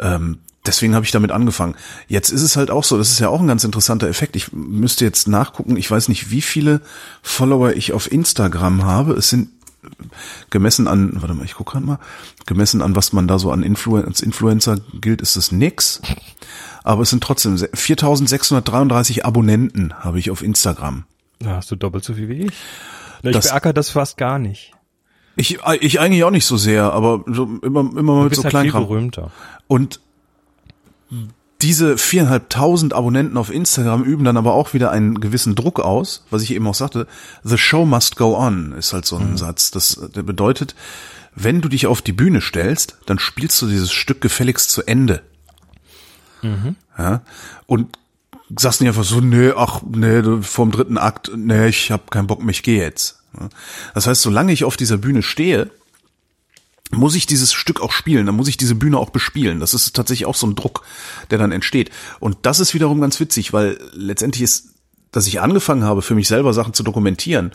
Ähm, deswegen habe ich damit angefangen. Jetzt ist es halt auch so, das ist ja auch ein ganz interessanter Effekt. Ich müsste jetzt nachgucken, ich weiß nicht, wie viele Follower ich auf Instagram habe. Es sind gemessen an, warte mal, ich gucke gerade mal, gemessen an, was man da so an Influ als Influencer gilt, ist das nix. Aber es sind trotzdem 4633 Abonnenten habe ich auf Instagram. Da hast du doppelt so viel wie ich. Ich das, beacker das fast gar nicht. Ich, ich eigentlich auch nicht so sehr, aber so immer, immer mal mit so halt Kleinkram. berühmter. Und diese viereinhalbtausend Abonnenten auf Instagram üben dann aber auch wieder einen gewissen Druck aus, was ich eben auch sagte. The show must go on ist halt so ein mhm. Satz. Das der bedeutet, wenn du dich auf die Bühne stellst, dann spielst du dieses Stück gefälligst zu Ende. Mhm. Ja, und sagst nicht einfach so, nee, ach, nee, vorm dritten Akt, nee, ich hab keinen Bock mehr, ich gehe jetzt. Das heißt, solange ich auf dieser Bühne stehe, muss ich dieses Stück auch spielen, dann muss ich diese Bühne auch bespielen. Das ist tatsächlich auch so ein Druck, der dann entsteht. Und das ist wiederum ganz witzig, weil letztendlich ist, dass ich angefangen habe, für mich selber Sachen zu dokumentieren,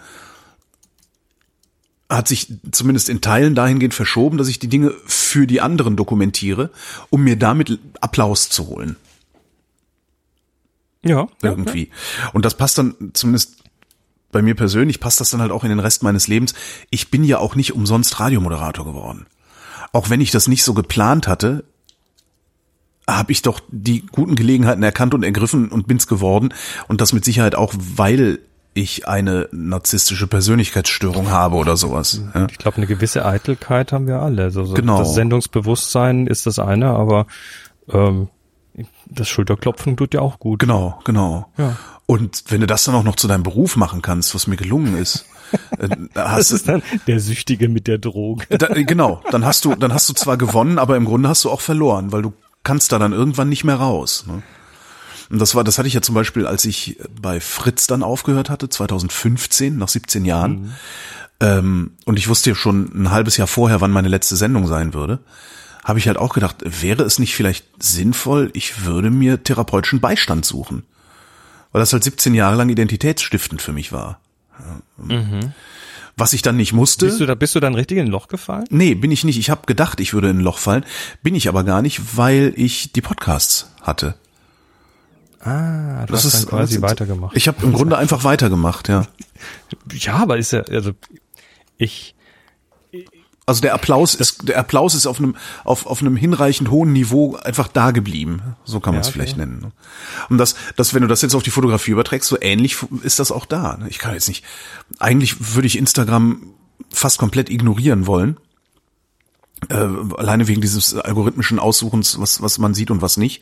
hat sich zumindest in Teilen dahingehend verschoben, dass ich die Dinge für die anderen dokumentiere, um mir damit Applaus zu holen. Ja. Irgendwie. Ja. Und das passt dann zumindest bei mir persönlich passt das dann halt auch in den Rest meines Lebens. Ich bin ja auch nicht umsonst Radiomoderator geworden. Auch wenn ich das nicht so geplant hatte, habe ich doch die guten Gelegenheiten erkannt und ergriffen und bin's geworden. Und das mit Sicherheit auch, weil ich eine narzisstische Persönlichkeitsstörung habe oder sowas. Ja. Ich glaube, eine gewisse Eitelkeit haben wir alle. Also, genau. Das Sendungsbewusstsein ist das eine, aber ähm, das Schulterklopfen tut ja auch gut. Genau, genau. Ja. Und wenn du das dann auch noch zu deinem Beruf machen kannst, was mir gelungen ist, äh, das ist dann der Süchtige mit der Droge. Da, genau, dann hast du, dann hast du zwar gewonnen, aber im Grunde hast du auch verloren, weil du kannst da dann irgendwann nicht mehr raus. Ne? Und das war, das hatte ich ja zum Beispiel, als ich bei Fritz dann aufgehört hatte, 2015, nach 17 Jahren. Mhm. Ähm, und ich wusste ja schon ein halbes Jahr vorher, wann meine letzte Sendung sein würde. Habe ich halt auch gedacht, wäre es nicht vielleicht sinnvoll, ich würde mir therapeutischen Beistand suchen weil das halt 17 Jahre lang identitätsstiftend für mich war. Mhm. Was ich dann nicht musste. Bist du da, bist du dann richtig in ein Loch gefallen? Nee, bin ich nicht. Ich habe gedacht, ich würde in ein Loch fallen. Bin ich aber gar nicht, weil ich die Podcasts hatte. Ah, du Das hast ist dann quasi weitergemacht. Ich habe im Grunde einfach weitergemacht, ja. ja, aber ist ja, also ich, Also der Applaus ist der Applaus ist auf einem auf auf einem hinreichend hohen Niveau einfach da geblieben. So kann man es Ja, okay. vielleicht nennen. ne? Und das das wenn du das jetzt auf die Fotografie überträgst, so ähnlich ist das auch da. ne? Ich kann jetzt nicht eigentlich würde ich Instagram fast komplett ignorieren wollen. Äh, alleine wegen dieses algorithmischen Aussuchens, was was man sieht und was nicht.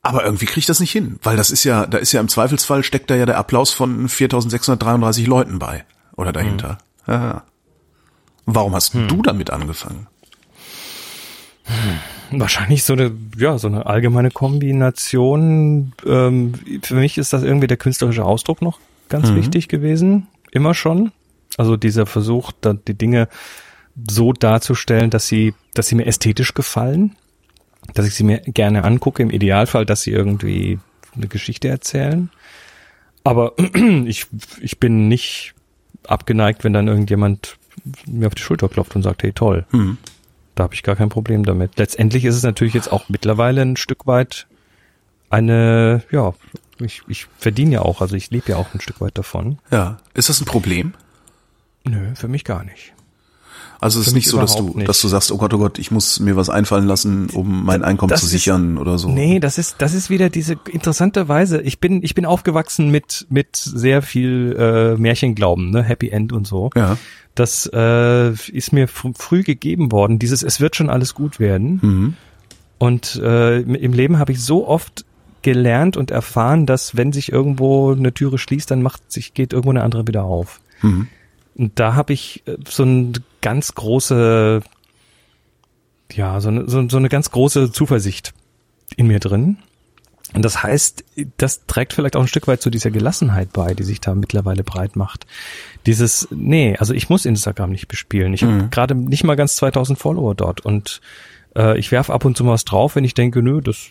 Aber irgendwie kriege ich das nicht hin, weil das ist ja, da ist ja im Zweifelsfall steckt da ja der Applaus von 4633 Leuten bei oder dahinter. Ja. Warum hast du damit angefangen? Wahrscheinlich so eine, ja, so eine allgemeine Kombination. Ähm, für mich ist das irgendwie der künstlerische Ausdruck noch ganz wichtig gewesen. Immer schon. Also dieser Versuch, da die Dinge so darzustellen, dass sie, dass sie mir ästhetisch gefallen, dass ich sie mir gerne angucke, im Idealfall, dass sie irgendwie eine Geschichte erzählen. Aber ich, ich bin nicht abgeneigt, wenn dann irgendjemand mir auf die Schulter klopft und sagt, hey toll, da habe ich gar kein Problem damit. Letztendlich ist es natürlich jetzt auch mittlerweile ein Stück weit eine, ja, ich, ich verdiene ja auch, also ich lebe ja auch ein Stück weit davon. Ja, ist das ein Problem? Nö, für mich gar nicht. Also es ist nicht so, dass du, nicht. dass du sagst, oh Gott, oh Gott, ich muss mir was einfallen lassen, um mein Einkommen Das zu ist- sichern oder so. Nee, das ist, das ist wieder diese interessante Weise. Ich bin, ich bin aufgewachsen mit, mit sehr viel äh, Märchenglauben, ne, Happy End und so. Ja. Das äh, ist mir fr früh gegeben worden. Dieses, es wird schon alles gut werden. Mhm. Und äh, im im Leben habe ich so oft gelernt und erfahren, dass wenn sich irgendwo eine Türe schließt, dann macht sich geht irgendwo eine andere wieder auf. Mhm. Und da habe ich äh, so eine ganz große, ja, so eine, so, so eine ganz große Zuversicht in mir drin. Und das heißt, das trägt vielleicht auch ein Stück weit zu dieser Gelassenheit bei, die sich da mittlerweile breit macht. Dieses, nee, also ich muss Instagram nicht bespielen. Ich habe gerade nicht mal ganz 2000 Follower dort und äh, ich werf ab und zu mal was drauf, wenn ich denke, nö, das,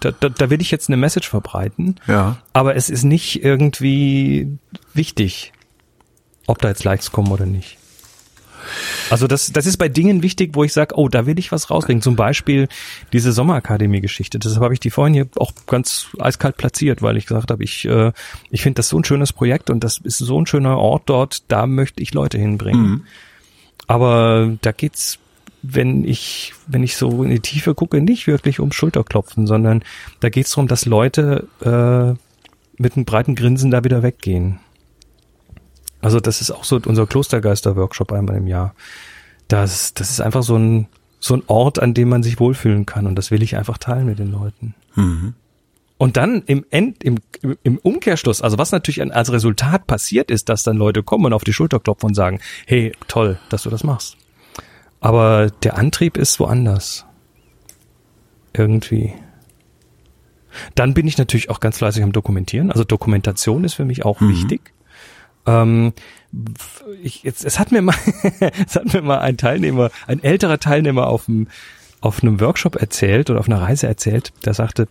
da, da, da will ich jetzt eine Message verbreiten. Ja. Aber es ist nicht irgendwie wichtig, ob da jetzt Likes kommen oder nicht. Also das, das ist bei Dingen wichtig, wo ich sage, oh, da will ich was rauskriegen. Zum Beispiel diese Sommerakademie-Geschichte. Deshalb habe ich die vorhin hier auch ganz eiskalt platziert, weil ich gesagt habe, ich, äh, ich finde das so ein schönes Projekt und das ist so ein schöner Ort dort, da möchte ich Leute hinbringen. Aber da geht's, wenn ich, wenn ich so in die Tiefe gucke, nicht wirklich um Schulterklopfen, sondern da geht's darum, dass Leute äh, mit einem breiten Grinsen da wieder weggehen. Also das ist auch so unser Klostergeister-Workshop einmal im Jahr. Das, das ist einfach so ein, so ein Ort, an dem man sich wohlfühlen kann und das will ich einfach teilen mit den Leuten. Mhm. Und dann im End, im, im Umkehrschluss, also was natürlich als Resultat passiert ist, dass dann Leute kommen und auf die Schulter klopfen und sagen, hey, toll, dass du das machst. Aber der Antrieb ist woanders. Irgendwie. Dann bin ich natürlich auch ganz fleißig am Dokumentieren. Also Dokumentation ist für mich auch wichtig. Ähm, ich, jetzt, es hat mir mal, es hat mir mal ein Teilnehmer, ein älterer Teilnehmer auf dem, auf einem Workshop erzählt oder auf einer Reise erzählt, der sagte,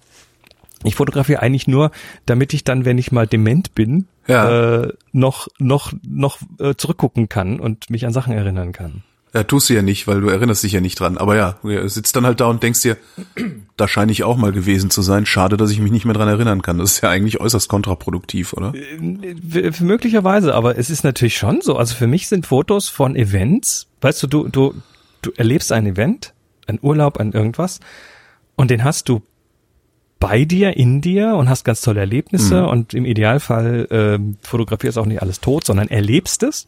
ich fotografiere eigentlich nur, damit ich dann, wenn ich mal dement bin, Ja. äh, noch, noch, noch äh, zurückgucken kann und mich an Sachen erinnern kann. Ja, tust du ja nicht, weil du erinnerst dich ja nicht dran. Aber ja, du sitzt dann halt da und denkst dir, da scheine ich auch mal gewesen zu sein. Schade, dass ich mich nicht mehr dran erinnern kann. Das ist ja eigentlich äußerst kontraproduktiv, oder? W- Möglicherweise, aber es ist natürlich schon so. Also für mich sind Fotos von Events, weißt du, du, du, du erlebst ein Event, ein Urlaub, ein irgendwas, und den hast du bei dir, in dir und hast ganz tolle Erlebnisse und im Idealfall ähm, fotografierst auch nicht alles tot, sondern erlebst es.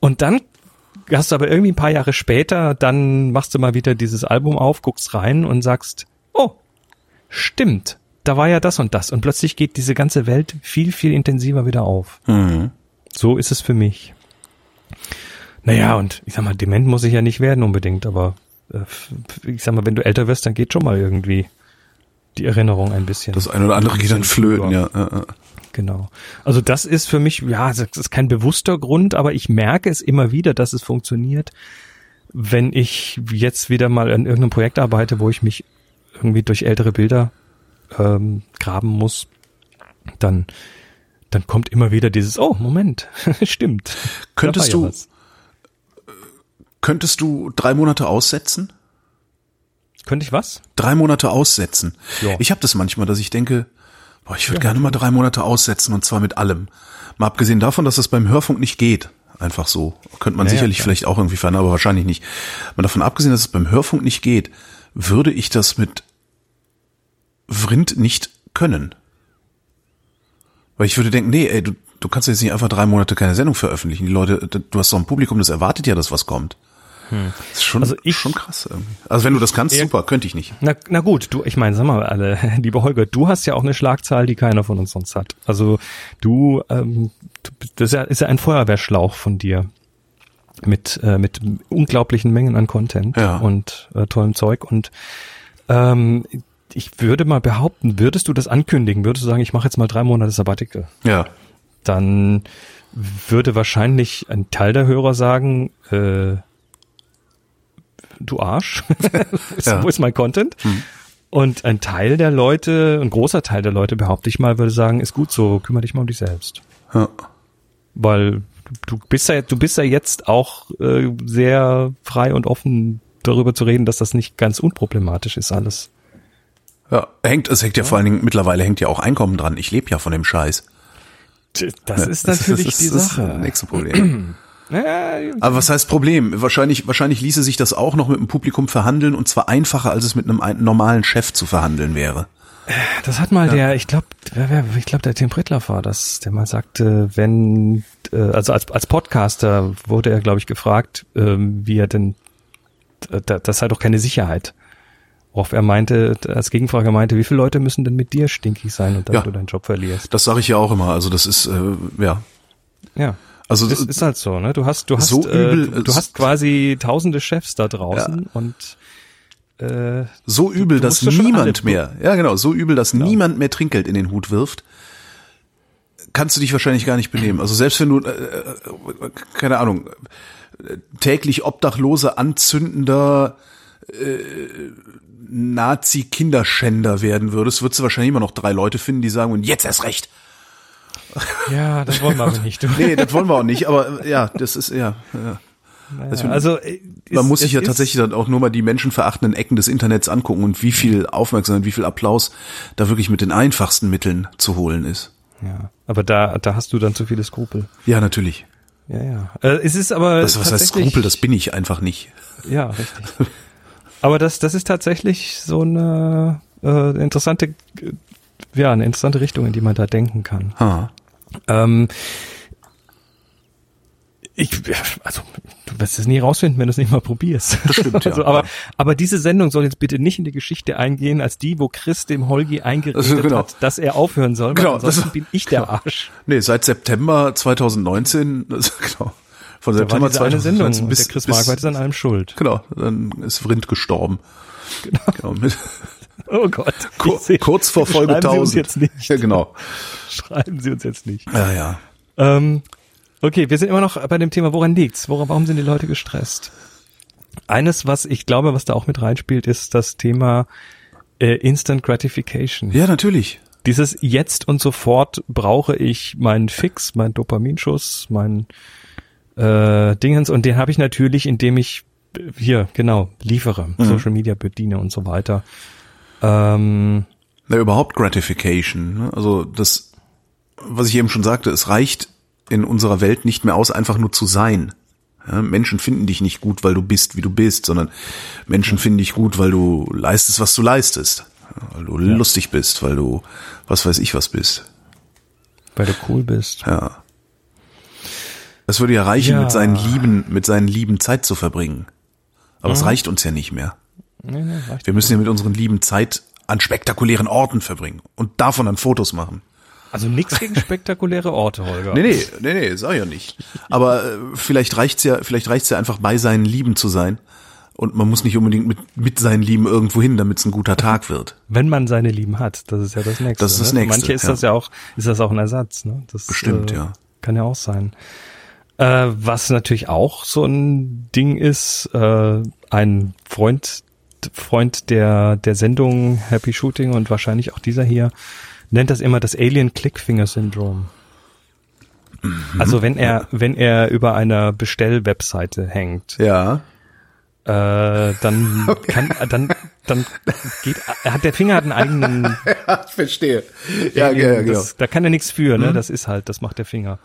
Und dann hast du aber irgendwie ein paar Jahre später, dann machst du mal wieder dieses Album auf, guckst rein und sagst, oh, stimmt, da war ja das und das. Und plötzlich geht diese ganze Welt viel, viel intensiver wieder auf. Mhm. So ist es für mich. Naja, und ich sag mal, dement muss ich ja nicht werden unbedingt, aber äh, ich sag mal, wenn du älter wirst, dann geht schon mal irgendwie die Erinnerung ein bisschen. Das eine oder andere geht dann flöten, ja, ja. Genau. Also das ist für mich, ja, das ist kein bewusster Grund, aber ich merke es immer wieder, dass es funktioniert, wenn ich jetzt wieder mal an irgendeinem Projekt arbeite, wo ich mich irgendwie durch ältere Bilder ähm, graben muss, dann dann kommt immer wieder dieses, oh, Moment, stimmt. Könntest du, was. könntest du drei Monate aussetzen? Könnte ich was? Drei Monate aussetzen. Ja. Ich habe das manchmal, dass ich denke, boah, ich würde gerne mal drei Monate aussetzen und zwar mit allem. Mal abgesehen davon, dass das beim Hörfunk nicht geht. Einfach so. Könnte man Ja, ja, sicherlich klar. vielleicht auch irgendwie verändern, aber wahrscheinlich nicht. Mal davon abgesehen, dass es beim Hörfunk nicht geht, würde ich das mit Vrind nicht können. Weil ich würde denken, nee, ey, du, du kannst jetzt nicht einfach drei Monate keine Sendung veröffentlichen. Die Leute, du hast doch ein Publikum, das erwartet ja, dass was kommt. Das ist schon, Also ich- schon krass irgendwie. Also wenn du das kannst, Ja. super, könnte ich nicht. Na, na gut, du, ich meine, sag mal alle, lieber Holger, du hast ja auch eine Schlagzahl, die keiner von uns sonst hat. Also du, ähm, du das ist ja, ist ja ein Feuerwehrschlauch von dir mit äh, mit unglaublichen Mengen an Content Ja. und äh, tollem Zeug und ähm, ich würde mal behaupten, würdest du das ankündigen, würdest du sagen, ich mache jetzt mal drei Monate Sabbatical, Ja. dann würde wahrscheinlich ein Teil der Hörer sagen, äh, du Arsch, wo, ist, Ja. wo ist mein Content? Und ein Teil der Leute, ein großer Teil der Leute, behaupte ich mal, würde sagen, ist gut so, kümmere dich mal um dich selbst. ja. Weil du bist ja, du bist ja jetzt auch äh, sehr frei und offen darüber zu reden, dass das nicht ganz unproblematisch ist alles. Ja, hängt, es hängt ja, vor allen Dingen, mittlerweile hängt ja auch Einkommen dran. Ich lebe ja von dem Scheiß. Das ist natürlich das, die ist Sache. das nächste Problem. Ja, Aber was heißt Problem? Wahrscheinlich, wahrscheinlich ließe sich das auch noch mit dem Publikum verhandeln und zwar einfacher, als es mit einem ein- normalen Chef zu verhandeln wäre. Das hat mal der, ich glaube, wer, wer, ich glaube, der Tim Prittler war das, der mal sagte, wenn, äh, also als, als Podcaster wurde er, glaube ich, gefragt, ähm, wie er denn, äh, da- das sei doch keine Sicherheit. Worauf er meinte, als Gegenfrage meinte, wie viele Leute müssen denn mit dir stinkig sein und dass Ja. du deinen Job verlierst? Das sage ich ja auch immer. Also das ist, äh, ja. Ja. Also Das ist halt so, ne? Du hast, du hast, So äh, übel, du, du hast quasi tausende Chefs da draußen und äh, so übel, du dass ja schon niemand mehr, ja genau, so übel, dass niemand mehr Trinkgeld in den Hut wirft, kannst du dich wahrscheinlich gar nicht benehmen. Also selbst wenn du, äh, äh, keine Ahnung, äh, täglich Obdachlose anzündender äh, Nazi-Kinderschänder werden würdest, würdest du wahrscheinlich immer noch drei Leute finden, die sagen, und jetzt erst recht. ja, das wollen wir aber nicht. Du. Nee, das wollen wir auch nicht, aber äh, ja, das ist, ja, ja. Ja, also äh, Man es- muss sich ja ist- tatsächlich dann auch nur mal die menschenverachtenden Ecken des Internets angucken und wie viel Aufmerksamkeit, wie viel Applaus da wirklich mit den einfachsten Mitteln zu holen ist. Ja, aber da, da hast du dann zu viele Skrupel. Ja, natürlich. Ja, ja. Äh, es ist aber Das, was heißt Skrupel, das bin ich einfach nicht. Ja, richtig. aber das, das ist tatsächlich so eine äh, interessante, ja, eine interessante Richtung, in die man da denken kann. Ha. Ähm, ich, also, du wirst es nie rausfinden, wenn du es nicht mal probierst. Das stimmt, ja. also, aber, aber diese Sendung soll jetzt bitte nicht in die Geschichte eingehen, als die, wo Chris dem Holgi eingeredet Also, genau. hat, dass er aufhören soll. Genau, ansonsten das- bin ich der Arsch. Nee, seit September 2019, also genau. Von Da September diese eine Sendung 2019 und bis, der Chris Marquardt ist an allem schuld. Genau, dann ist Vrind gestorben. Genau. mit, Oh Gott. kur, seh- kurz vor Folge Schreiben Sie uns 1000. jetzt nicht. Ja, genau. Schreiben Sie uns jetzt nicht. Ja, ja. Ähm, okay, wir sind immer noch bei dem Thema, woran liegt's? Woran, warum sind die Leute gestresst? Eines, was ich glaube, was da auch mit reinspielt, ist das Thema äh, Instant Gratification. Ja, natürlich. Dieses jetzt und sofort brauche ich meinen Fix, meinen Dopaminschuss, meinen äh, Dingens und den habe ich natürlich, indem ich äh, hier genau liefere, Social Media bediene und so weiter. Ähm, Na, überhaupt Gratification. Ne? Also das, was ich eben schon sagte, es reicht in unserer Welt nicht mehr aus, einfach nur zu sein. Ja, Menschen finden dich nicht gut, weil du bist, wie du bist, sondern Menschen finden dich gut, weil du leistest, was du leistest. Ja, Weil du lustig bist, weil du was weiß ich was bist. weil du cool bist. Ja. Das würde ja reichen, Ja. mit seinen Lieben, mit seinen Lieben Zeit zu verbringen. Aber Mhm. es reicht uns ja nicht mehr. Nee, Wir müssen ja mit unseren Lieben Zeit an spektakulären Orten verbringen und davon dann Fotos machen. Also nichts gegen spektakuläre Orte, Holger. Nee, nee, nee, nee, sag ja nicht. Aber äh, vielleicht reicht's ja, vielleicht reicht's ja einfach bei seinen Lieben zu sein. Und man muss nicht unbedingt mit, mit seinen Lieben irgendwo hin, damit es ein guter Tag wird. Wenn man seine Lieben hat, das ist ja das Nächste. Das ist das ne? Nächste, Manche ist ja. das ja auch, ist das auch ein Ersatz, ne? Das, Bestimmt, äh, ja. Kann ja auch sein. Äh, was natürlich auch so ein Ding ist, äh, ein Freund, Freund der, der Sendung Happy Shooting und wahrscheinlich auch dieser hier, nennt das immer das Alien Clickfinger Syndrom. Also wenn er, wenn er über einer Bestellwebseite hängt, Ja. äh, dann kann, dann, dann geht, er hat der Finger hat einen eigenen, Verstehe. Ja, ja, ja, genau. das, da kann er nichts für, ne? Das ist halt, das macht der Finger.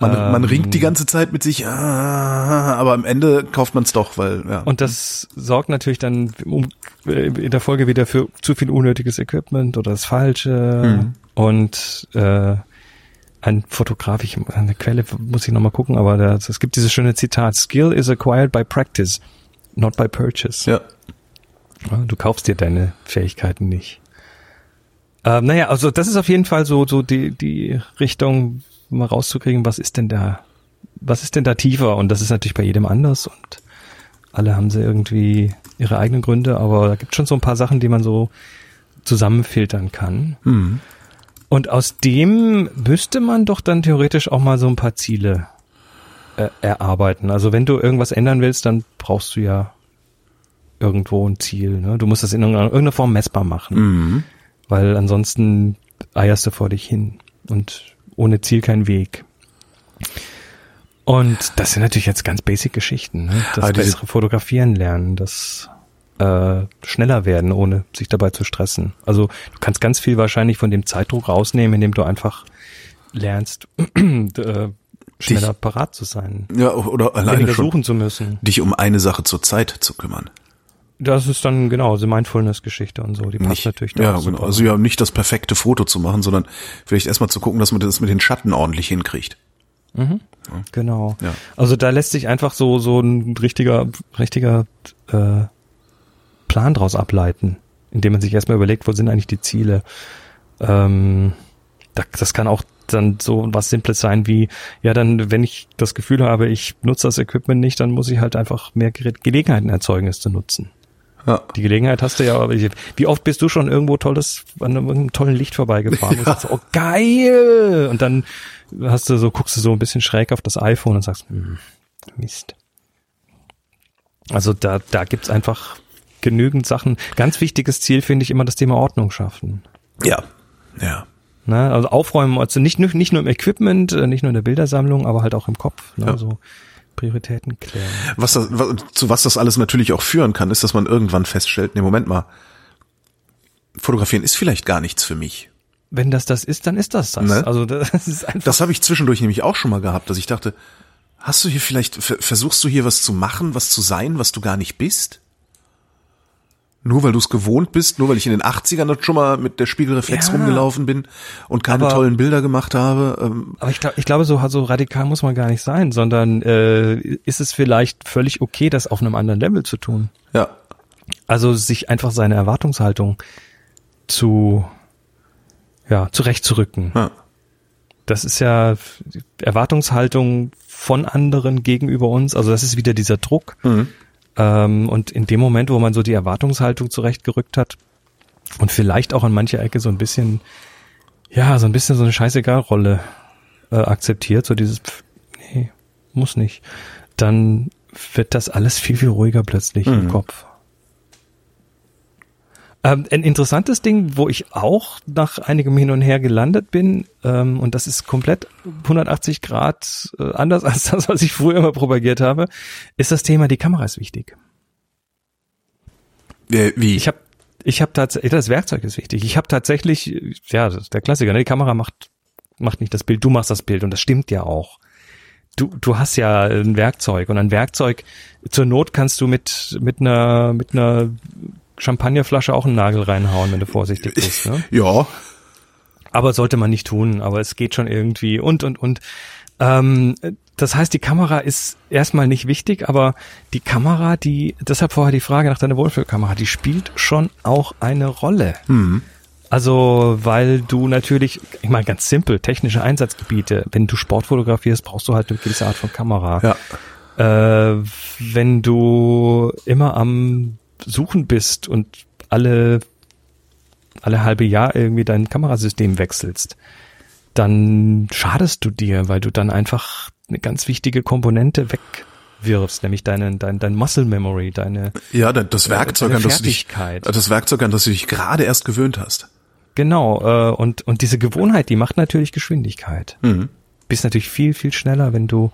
Man, man ähm, ringt die ganze Zeit mit sich, ah, aber am Ende kauft man es doch, weil, ja. Und das sorgt natürlich dann um, äh, in der Folge wieder für zu viel unnötiges Equipment oder das Falsche. Und äh, ein Fotograf, ich, eine Quelle muss ich nochmal gucken, aber das, es gibt dieses schöne Zitat, Skill is acquired by practice, not by purchase. ja. Ja, Du kaufst dir deine Fähigkeiten nicht. Ähm, naja, also das ist auf jeden Fall so, so die, die Richtung, mal rauszukriegen, was ist denn da, was ist denn da tiefer? Und das ist natürlich bei jedem anders und alle haben sie irgendwie ihre eigenen Gründe, aber da gibt schon so ein paar Sachen, die man so zusammenfiltern kann. Hm. Und aus dem müsste man doch dann theoretisch auch mal so ein paar Ziele äh, erarbeiten. Also wenn du irgendwas ändern willst, dann brauchst du ja irgendwo ein Ziel. Ne? Du musst das in irgendeiner, irgendeiner Form messbar machen, Mhm. weil ansonsten eierst du vor dich hin und ohne Ziel kein Weg. Und das sind natürlich jetzt ganz basic Geschichten. Ne? Das bessere Fotografieren lernen, das äh, schneller werden, ohne sich dabei zu stressen. Also du kannst ganz viel wahrscheinlich von dem Zeitdruck rausnehmen, indem du einfach lernst, äh, schneller parat zu sein, Ja, oder alleine schon suchen zu müssen. dich um eine Sache zur Zeit zu kümmern. Das ist dann genau die Mindfulness-Geschichte und so. Die passt Nicht, natürlich da ja, super. genau. Also ja, nicht das perfekte Foto zu machen, sondern vielleicht erstmal zu gucken, dass man das mit den Schatten ordentlich hinkriegt. Genau. Ja. Also da lässt sich einfach so so ein richtiger richtiger äh, Plan draus ableiten, indem man sich erstmal überlegt, wo sind eigentlich die Ziele. Ähm, da, das kann auch dann so was Simples sein wie, ja, dann, wenn ich das Gefühl habe, ich nutze das Equipment nicht, dann muss ich halt einfach mehr Ge Gelegenheiten erzeugen, es zu nutzen. Ja. Die Gelegenheit hast du ja, aber wie oft bist du schon irgendwo tolles, an einem tollen Licht vorbeigefahren und sagst, so, oh geil! Und dann hast du so, guckst du so ein bisschen schräg auf das iPhone und sagst, hm, Mist. Also da, da gibt's einfach genügend Sachen. Ganz wichtiges Ziel finde ich immer das Thema Ordnung schaffen. Ja. Ja. Ne? Also aufräumen, also nicht, nur- nicht nur im Equipment, nicht nur in der Bildersammlung, aber halt auch im Kopf. Ne? Ja. So Prioritäten klären. Was das, zu was das alles natürlich auch führen kann, ist, dass man irgendwann feststellt, nee, Moment mal, fotografieren ist vielleicht gar nichts für mich. Wenn das das ist, dann ist das das. Ne? Also das ist einfach Das habe ich zwischendurch nämlich auch schon mal gehabt, dass ich dachte, hast du hier vielleicht, ver- versuchst du hier was zu machen, was zu sein, was du gar nicht bist? Nur weil du es gewohnt bist, nur weil ich in den 80ern dort schon mal mit der Spiegelreflex Ja. rumgelaufen bin und keine Aber- tollen Bilder gemacht habe. Ähm, Aber ich glaube, ich glaube, so, so radikal muss man gar nicht sein, sondern äh, ist es vielleicht völlig okay, das auf einem anderen Level zu tun. ja, Also sich einfach seine Erwartungshaltung zu ja zurechtzurücken. ja. Das ist ja Erwartungshaltung von anderen gegenüber uns. Also das ist wieder dieser Druck. Mhm. Ähm, und in dem Moment, wo man so die Erwartungshaltung zurechtgerückt hat und vielleicht auch an mancher Ecke so ein bisschen, ja, so ein bisschen so eine Scheißegal-Rolle äh, akzeptiert, so dieses, pff, nee, muss nicht, dann wird das alles viel, viel ruhiger plötzlich im Mhm. Kopf. Ähm, ein interessantes Ding, wo ich auch nach einigem Hin und Her gelandet bin, ähm, und das ist komplett 180 Grad äh, anders als das, was ich früher immer propagiert habe, ist das Thema, die Kamera ist wichtig. Wie? Ich habe ich hab tatsächlich, das Werkzeug ist wichtig. Ich habe tatsächlich, ja, das ist der Klassiker, ne? die Kamera macht, macht nicht das Bild, du machst das Bild und das stimmt ja auch. Du, du hast ja ein Werkzeug und ein Werkzeug, zur Not kannst du mit, mit einer, mit einer Champagnerflasche auch einen Nagel reinhauen, wenn du vorsichtig bist. Ne? ja, Aber sollte man nicht tun, aber es geht schon irgendwie und, und, und. Ähm, das heißt, die Kamera ist erstmal nicht wichtig, aber die Kamera, die, deshalb vorher die Frage nach deiner Wohlfühlkamera, die spielt schon auch eine Rolle. Also, weil du natürlich, ich meine ganz simpel, technische Einsatzgebiete, wenn du Sport fotografierst, brauchst du halt eine gewisse Art von Kamera. ja. Äh, wenn du immer am Suchen bist und alle, alle halbe Jahr irgendwie dein Kamerasystem wechselst, dann schadest du dir, weil du dann einfach eine ganz wichtige Komponente wegwirfst, nämlich deine, dein, dein Muscle Memory, deine, Ja, da- das Werkzeug, Eine an das du dich, das Werkzeug, an das du dich gerade erst gewöhnt hast. genau, äh, und, und diese Gewohnheit, die macht natürlich Geschwindigkeit. Mhm. bist natürlich viel, viel schneller, wenn du,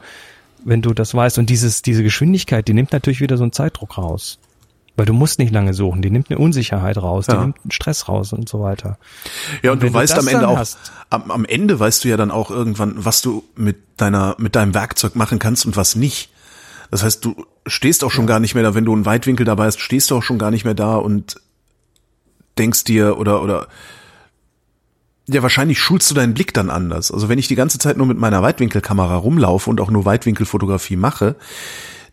wenn du das weißt. Und dieses, diese Geschwindigkeit, die nimmt natürlich wieder so einen Zeitdruck raus. Weil du musst nicht lange suchen, die nimmt eine Unsicherheit raus, die Ja. nimmt einen Stress raus und so weiter. Ja, und, Und du du weißt das am Ende auch, hast- am, am Ende weißt du ja dann auch irgendwann, was du mit deiner, mit deinem Werkzeug machen kannst und was nicht. Das heißt, du stehst auch schon gar nicht mehr da, wenn du einen Weitwinkel dabei hast, stehst du auch schon gar nicht mehr da und denkst dir oder, oder, ja, wahrscheinlich schulst du deinen Blick dann anders. Also wenn ich die ganze Zeit nur mit meiner Weitwinkelkamera rumlaufe und auch nur Weitwinkelfotografie mache,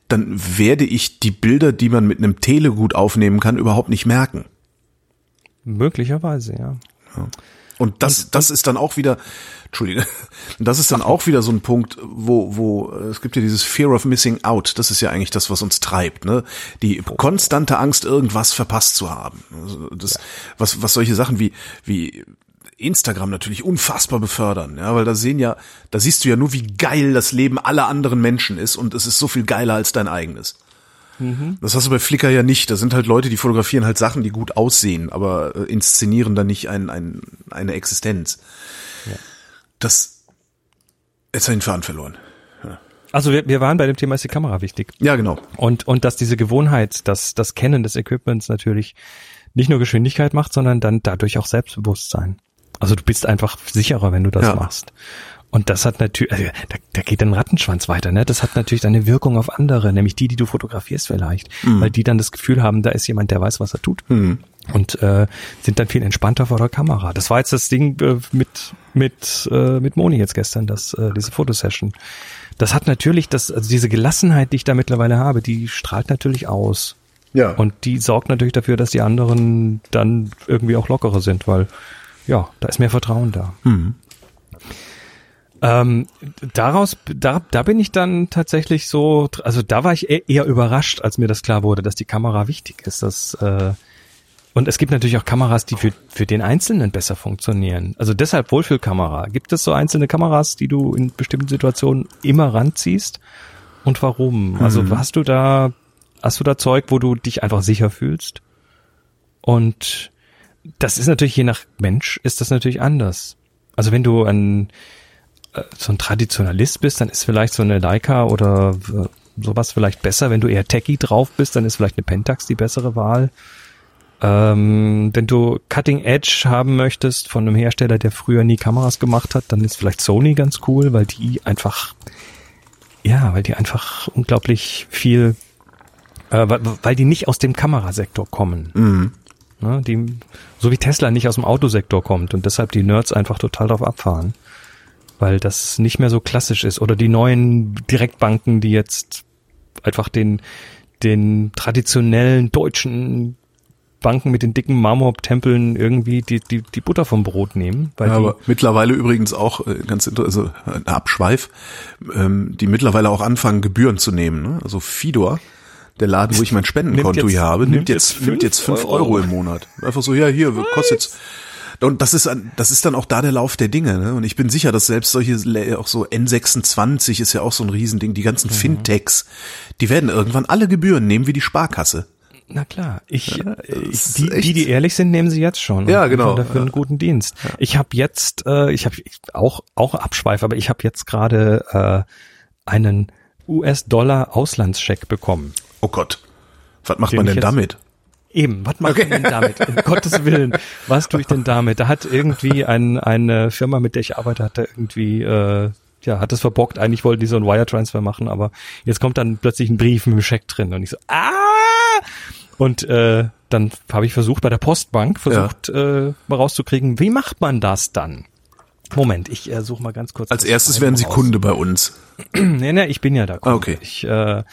dann werde ich die Bilder, die man mit einem Tele gut aufnehmen kann, überhaupt nicht merken. Möglicherweise, ja. Und das, das ist dann auch wieder, Entschuldige, das ist dann auch wieder so ein Punkt, wo, wo, äh, es gibt ja dieses Fear of Missing Out, das ist ja eigentlich das, was uns treibt, ne? Die konstante Angst, irgendwas verpasst zu haben. Also das, was, was solche Sachen wie, wie Instagram natürlich unfassbar befördern, ja, weil da sehen ja, da siehst du ja nur, wie geil das Leben aller anderen Menschen ist und es ist so viel geiler als dein eigenes. Das hast du bei Flickr ja nicht. Da sind halt Leute, die fotografieren halt Sachen, die gut aussehen, aber äh, inszenieren dann nicht ein, ein, eine Existenz. Das jetzt habe ich den Faden verloren. Also wir, wir waren bei dem Thema, ist die Kamera wichtig. Ja, genau. Und, und dass diese Gewohnheit, dass das Kennen des Equipments natürlich nicht nur Geschwindigkeit macht, sondern dann dadurch auch Selbstbewusstsein. Also du bist einfach sicherer, wenn du das Ja. machst. Und das hat natürlich, also da, da geht ein Rattenschwanz weiter, ne? Das hat natürlich eine Wirkung auf andere, nämlich die, die du fotografierst vielleicht, weil die dann das Gefühl haben, da ist jemand, der weiß, was er tut. Und äh, sind dann viel entspannter vor der Kamera. Das war jetzt das Ding äh, mit mit äh, mit Moni jetzt gestern, das äh, diese Fotosession. Das hat natürlich das, also diese Gelassenheit, die ich da mittlerweile habe, die strahlt natürlich aus. Ja. Und die sorgt natürlich dafür, dass die anderen dann irgendwie auch lockerer sind, weil ja, da ist mehr Vertrauen da. Ähm, daraus, da, da bin ich dann tatsächlich so, also da war ich e- eher überrascht, als mir das klar wurde, dass die Kamera wichtig ist. Dass, äh, und es gibt natürlich auch Kameras, die für, für den Einzelnen besser funktionieren. Also deshalb Wohlfühlkamera. Gibt es so einzelne Kameras, die du in bestimmten Situationen immer ranziehst? Und warum? Also hast du da, hast du da Zeug, wo du dich einfach sicher fühlst? Und das ist natürlich je nach Mensch ist das natürlich anders. Also wenn du ein äh, so ein Traditionalist bist, dann ist vielleicht so eine Leica oder äh, sowas vielleicht besser. Wenn du eher techy drauf bist, dann ist vielleicht eine Pentax die bessere Wahl. Ähm, wenn du Cutting Edge haben möchtest von einem Hersteller, der früher nie Kameras gemacht hat, dann ist vielleicht Sony ganz cool, weil die einfach, ja, weil die einfach unglaublich viel, äh, weil, weil die nicht aus dem Kamerasektor kommen. Ne, die, so wie Tesla nicht aus dem Autosektor kommt und deshalb die Nerds einfach total drauf abfahren. Weil das nicht mehr so klassisch ist. Oder die neuen Direktbanken, die jetzt einfach den, den traditionellen deutschen Banken mit den dicken Marmortempeln irgendwie die, die, die Butter vom Brot nehmen. Weil Ja, aber mittlerweile übrigens auch äh, ganz also ein Abschweif, ähm, die mittlerweile auch anfangen Gebühren zu nehmen. Ne? Also Fidor, der Laden, wo ich mein Spendenkonto jetzt- hier habe, nimmt nimmt jetzt nimmt jetzt fünf Euro Euro. im Monat. Einfach so, ja hier kostet jetzt. Und das ist das ist dann auch da der Lauf der Dinge. Ne? Und ich bin sicher, dass selbst solche auch so N26 ist ja auch so ein Riesending. Die Mhm. ganzen Fintechs, die werden irgendwann alle Gebühren nehmen wie die Sparkasse. Na klar, ich, äh, ich die, die, die ehrlich sind, nehmen sie jetzt schon. Ja, und genau, liefern Dafür einen guten Dienst. Ich habe jetzt, äh, ich habe auch auch Abschweif, aber ich habe jetzt gerade äh, einen US-Dollar Auslandscheck bekommen. Oh Gott, was macht Den man denn damit? Eben, was macht man denn damit? Um Gottes Willen, was tue ich denn damit? Da hat irgendwie ein, eine Firma, mit der ich arbeite, hat da irgendwie, äh, ja, hat es verbockt. Eigentlich wollten die so einen Wire-Transfer machen, aber jetzt kommt dann plötzlich ein Brief mit einem Scheck drin und ich so, ah! Und äh, dann habe ich versucht, bei der Postbank versucht, äh, mal rauszukriegen, wie macht man das dann? Moment, ich äh, suche mal ganz kurz. Als das erstes werden Sie raus. Kunde bei uns. Nee, nee, ich bin ja da. Kunde. Ah, okay. Ich, äh,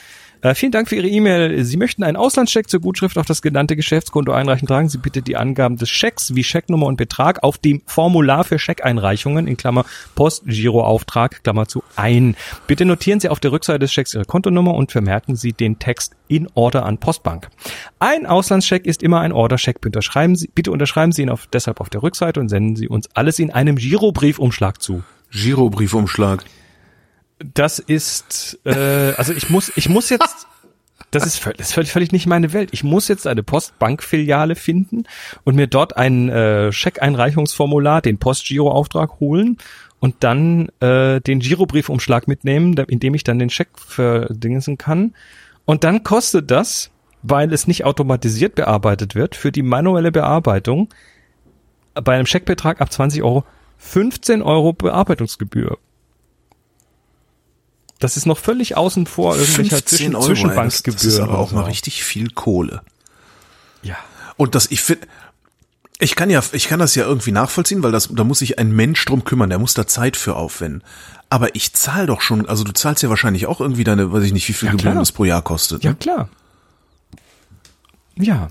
äh, vielen Dank für Ihre E-Mail. Sie möchten einen Auslandscheck zur Gutschrift auf das genannte Geschäftskonto einreichen. Tragen Sie bitte die Angaben des Schecks wie Schecknummer und Betrag auf dem Formular für Scheckeinreichungen in Klammer Post-Giroauftrag Klammer zu ein. Bitte notieren Sie auf der Rückseite des Schecks Ihre Kontonummer und vermerken Sie den Text in Order an Postbank. Ein Auslandscheck ist immer ein Orderscheck. Bitte unterschreiben Sie, bitte unterschreiben Sie ihn auf, deshalb auf der Rückseite und senden Sie uns alles in einem Girobriefumschlag zu. Girobriefumschlag. Das ist, äh, also ich muss, ich muss jetzt das ist, völlig, das ist völlig, völlig nicht meine Welt. Ich muss jetzt eine Postbankfiliale finden und mir dort ein äh, Scheckeinreichungsformular, den Postgiroauftrag holen und dann äh, den Girobriefumschlag mitnehmen, in dem ich dann den Scheck verdingsen kann. Und dann kostet das, weil es nicht automatisiert bearbeitet wird, für die manuelle Bearbeitung bei einem Scheckbetrag ab 20 Euro 15 Euro Bearbeitungsgebühr. Das ist noch völlig außen vor irgendwelcher Zwischen Euro, Zwischenbankgebühr. Das ist aber auch so. mal richtig viel Kohle. Ja. Und das, ich finde, ich kann ja, ich kann das ja irgendwie nachvollziehen, weil das, da muss sich ein Mensch drum kümmern, der muss da Zeit für aufwenden. Aber ich zahle doch schon, also du zahlst ja wahrscheinlich auch irgendwie deine, weiß ich nicht, wie viel Ja, Gebühren das pro Jahr kostet. Ja, Ne? klar. Ja.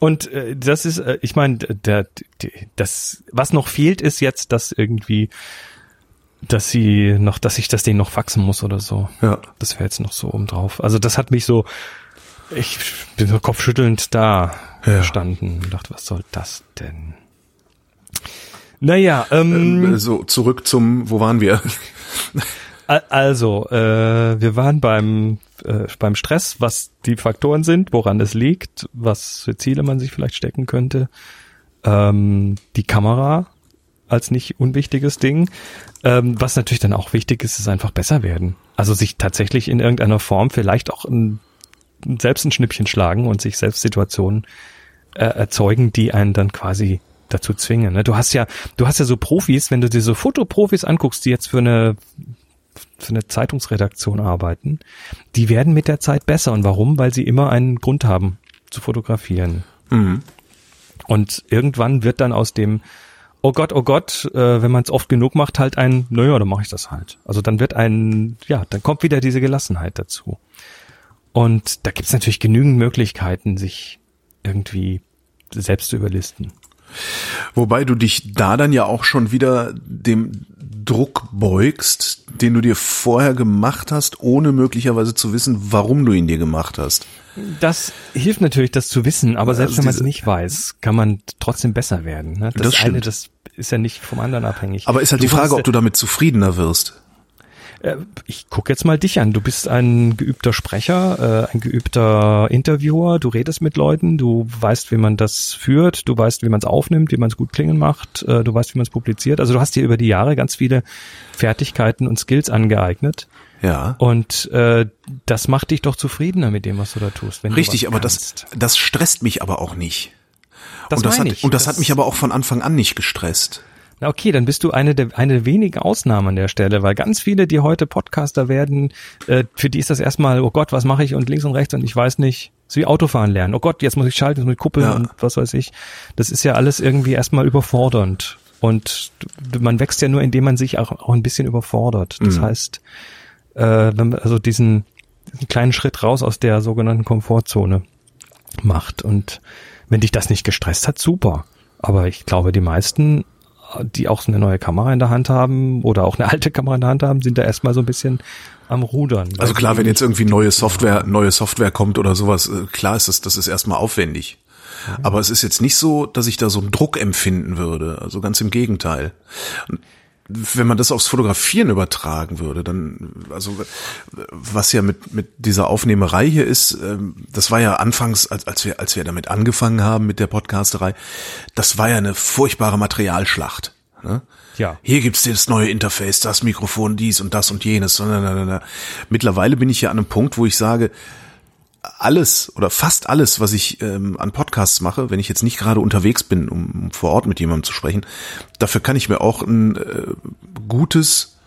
Und äh, das ist, äh, ich meine, das, was noch fehlt, ist jetzt, dass irgendwie, dass sie noch, dass ich das denen noch faxen muss oder so. Ja. Das wäre jetzt noch so oben drauf. Also das hat mich so, ich bin so kopfschüttelnd da Ja. gestanden und dachte, was soll das denn? Naja, ähm, Äh, So, zurück zum, wo waren wir? Al- Also, äh, wir waren beim, äh, beim Stress, was die Faktoren sind, woran es liegt, was für Ziele man sich vielleicht stecken könnte. Ähm, die Kamera als nicht unwichtiges Ding. Ähm, was natürlich dann auch wichtig ist, ist einfach besser werden. Also sich tatsächlich in irgendeiner Form vielleicht auch ein, selbst ein Schnippchen schlagen und sich selbst Situationen äh, erzeugen, die einen dann quasi dazu zwingen. Ne? Du hast ja, du hast ja so Profis, wenn du dir so Fotoprofis anguckst, die jetzt für eine für eine Zeitungsredaktion arbeiten, die werden mit der Zeit besser. Und warum? Weil sie immer einen Grund haben zu fotografieren. Mhm. Und irgendwann wird dann aus dem Oh Gott, oh Gott, äh, wenn man es oft genug macht, halt ein, naja, dann mache ich das halt. Also dann wird ein, ja, dann kommt wieder diese Gelassenheit dazu. Und da gibt's natürlich genügend Möglichkeiten, sich irgendwie selbst zu überlisten. Wobei du dich da dann ja auch schon wieder dem Druck beugst, den du dir vorher gemacht hast, ohne möglicherweise zu wissen, warum du ihn dir gemacht hast. Das hilft natürlich, das zu wissen, aber selbst Also wenn man es nicht weiß, kann man trotzdem besser werden. Ne? Das, Das eine, das ist ja nicht vom anderen abhängig. Aber ist halt die Frage, ob du damit zufriedener wirst. Äh, ich guck jetzt mal dich an. Du bist ein geübter Sprecher, äh, ein geübter Interviewer. Du redest mit Leuten. Du weißt, wie man das führt. Du weißt, wie man es aufnimmt, wie man es gut klingen macht. Äh, du weißt, wie man es publiziert. Also du hast dir über die Jahre ganz viele Fertigkeiten und Skills angeeignet. Ja. Und äh, das macht dich doch zufriedener mit dem, was du da tust. Richtig, aber das, kannst. das stresst mich aber auch nicht. das und das, meine hat, ich. und das, hat mich aber auch von Anfang an nicht gestresst. Na okay, dann bist du eine der eine wenigen Ausnahmen an der Stelle, weil ganz viele, die heute Podcaster werden, äh, für die ist das erstmal, oh Gott, was mache ich und links und rechts und ich weiß nicht, so wie Autofahren lernen. Oh Gott, jetzt muss ich schalten, jetzt muss ich kuppeln Ja. und was weiß ich. Das ist ja alles irgendwie erstmal überfordernd. Und man wächst ja nur, indem man sich auch, auch ein bisschen überfordert. Das Mhm. heißt, äh, wenn man also diesen, diesen kleinen Schritt raus aus der sogenannten Komfortzone macht. Und wenn dich das nicht gestresst hat, super. Aber ich glaube, die meisten, die auch so eine neue Kamera in der Hand haben oder auch eine alte Kamera in der Hand haben, sind da erstmal so ein bisschen am Rudern. Also klar, wenn jetzt irgendwie neue Software, neue Software kommt oder sowas, äh, klar ist das, das ist erstmal aufwendig. Aber es ist jetzt nicht so, dass ich da so einen Druck empfinden würde. Also ganz im Gegenteil. Wenn man das aufs Fotografieren übertragen würde, dann, also was ja mit, mit dieser Aufnehmerei hier ist, ähm, das war ja anfangs, als, als wir, als wir damit angefangen haben mit der Podcasterei, das war ja eine furchtbare Materialschlacht. Ne? Ja. Hier gibt's das neue Interface, das Mikrofon, dies und das und jenes. Mittlerweile bin ich ja an einem Punkt, wo ich sage, alles oder fast alles, was ich ähm, an Podcasts mache, wenn ich jetzt nicht gerade unterwegs bin, um, um vor Ort mit jemandem zu sprechen, dafür kann ich mir auch ein äh, gutes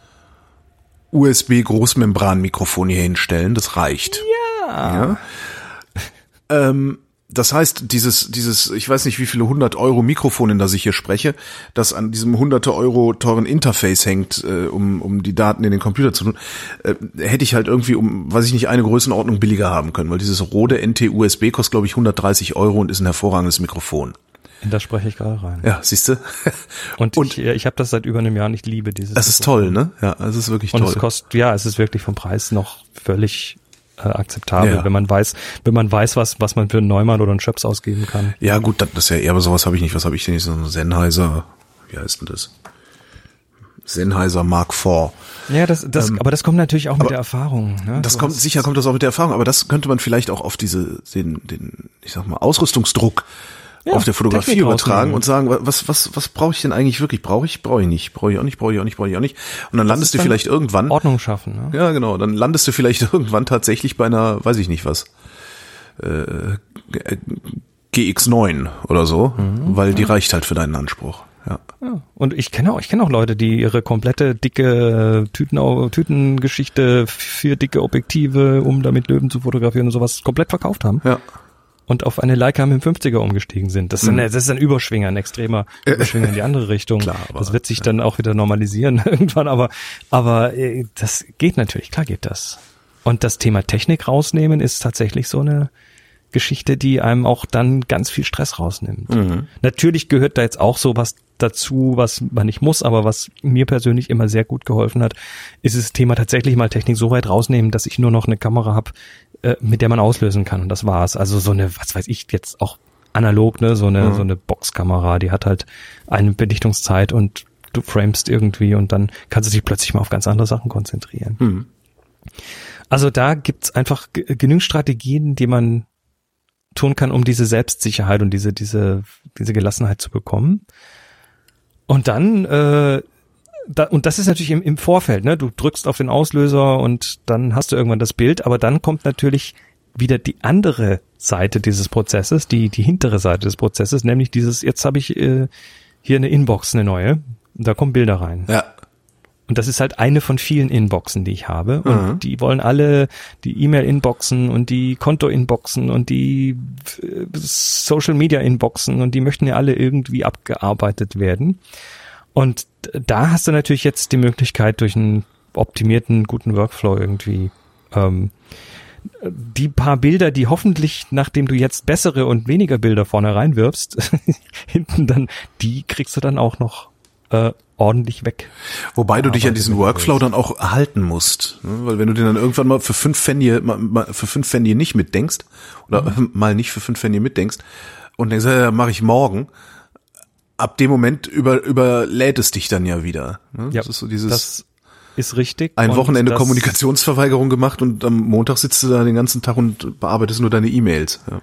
USB-Großmembran-Mikrofon hier hinstellen. Das reicht. Ja. Ähm, das heißt, dieses, dieses, ich weiß nicht, wie viele hundert Euro Mikrofon, in das ich hier spreche, das an diesem hunderte Euro teuren Interface hängt, äh, um, um die Daten in den Computer zu tun, äh, hätte ich halt irgendwie um, weiß ich nicht, eine Größenordnung billiger haben können, weil dieses Rode NT-USB kostet, glaube ich, 130 Euro und ist ein hervorragendes Mikrofon. In das spreche ich gerade rein. Ja, siehst du? Und, Und- ich, ich habe das seit über einem Jahr und ich liebe dieses. Das ist toll, ne? Ja, es ist wirklich Und toll. es kostet, ja, es ist wirklich vom Preis noch völlig äh, akzeptabel, Ja. wenn man weiß, wenn man weiß, was, was man für einen Neumann oder einen Schöps ausgeben kann. Ja, gut, das ist ja eher, aber sowas habe ich nicht. Was habe ich denn? So ein Sennheiser, wie heißt denn das? Sennheiser Mark IV. Ja, das, das, Ähm, aber das kommt natürlich auch mit der Erfahrung. Ne? Das Du kommt, sicher kommt das auch mit der Erfahrung, aber das könnte man vielleicht auch auf diese, den, den, ich sag mal, Ausrüstungsdruck Ja, auf der Fotografie Technik übertragen und sagen, was, was, was brauche ich denn eigentlich wirklich? Brauche ich, brauche ich nicht, brauche ich auch nicht, brauche ich auch nicht, brauche ich auch nicht. Und dann landest du dann vielleicht irgendwann, Ordnung schaffen. Ne? ja genau, dann landest du vielleicht irgendwann tatsächlich bei einer, weiß ich nicht was, äh, GX9 oder so, Mhm. weil die reicht halt für deinen Anspruch. Ja. Ja. Und ich kenne auch, ich kenne auch Leute, die ihre komplette dicke Tüten, Tütengeschichte, vier dicke Objektive, um damit Löwen zu fotografieren und sowas, komplett verkauft haben Ja. Und auf eine Leica mit dem 50er umgestiegen sind. Das ist, ein, das ist ein Überschwinger, ein extremer Überschwinger in die andere Richtung. Klar, aber- das wird sich dann auch wieder normalisieren irgendwann, aber, aber äh, das geht natürlich, klar geht das. Und das Thema Technik rausnehmen ist tatsächlich so eine Geschichte, die einem auch dann ganz viel Stress rausnimmt. Natürlich gehört da jetzt auch sowas dazu, was man nicht muss, aber was mir persönlich immer sehr gut geholfen hat, ist das Thema tatsächlich mal Technik so weit rausnehmen, dass ich nur noch eine Kamera habe, äh, mit der man auslösen kann. Und das war's. Also so eine, was weiß ich, jetzt auch analog, ne, so eine, so eine Boxkamera, die hat halt eine Belichtungszeit und du framest irgendwie und dann kannst du dich plötzlich mal auf ganz andere Sachen konzentrieren. Also da gibt's einfach genügend Strategien, die man tun kann, um diese Selbstsicherheit und diese, diese, diese Gelassenheit zu bekommen. Und dann, äh, da, und das ist natürlich im, im Vorfeld, ne? Du drückst auf den Auslöser und dann hast du irgendwann das Bild, aber dann kommt natürlich wieder die andere Seite dieses Prozesses, die, die hintere Seite des Prozesses, nämlich dieses, jetzt habe ich äh, hier eine Inbox, eine neue, und da kommen Bilder rein. Ja. Und das ist halt eine von vielen Inboxen, die ich habe. Und Mhm. die wollen alle die E-Mail-Inboxen und die Konto-Inboxen und die äh, Social-Media-Inboxen und die möchten ja alle irgendwie abgearbeitet werden. Und da hast du natürlich jetzt die Möglichkeit, durch einen optimierten, guten Workflow irgendwie ähm, die paar Bilder, die hoffentlich, nachdem du jetzt bessere und weniger Bilder vorne reinwirfst, hinten dann, die kriegst du dann auch noch äh, ordentlich weg. Wobei du dich an diesen Workflow dann auch halten musst. Ne? Weil wenn du den dann irgendwann mal für fünf Pfennige, mal, mal für fünf Pfennige nicht mitdenkst, oder Mhm. mal nicht für fünf Pfennige mitdenkst, und denkst, ja, mache ich morgen, ab dem Moment über, überlädt es dich dann ja wieder. Ne? Ja, das ist so dieses das ist richtig. ein Wochenende Kommunikationsverweigerung gemacht und am Montag sitzt du da den ganzen Tag und bearbeitest nur deine E-Mails. Ja.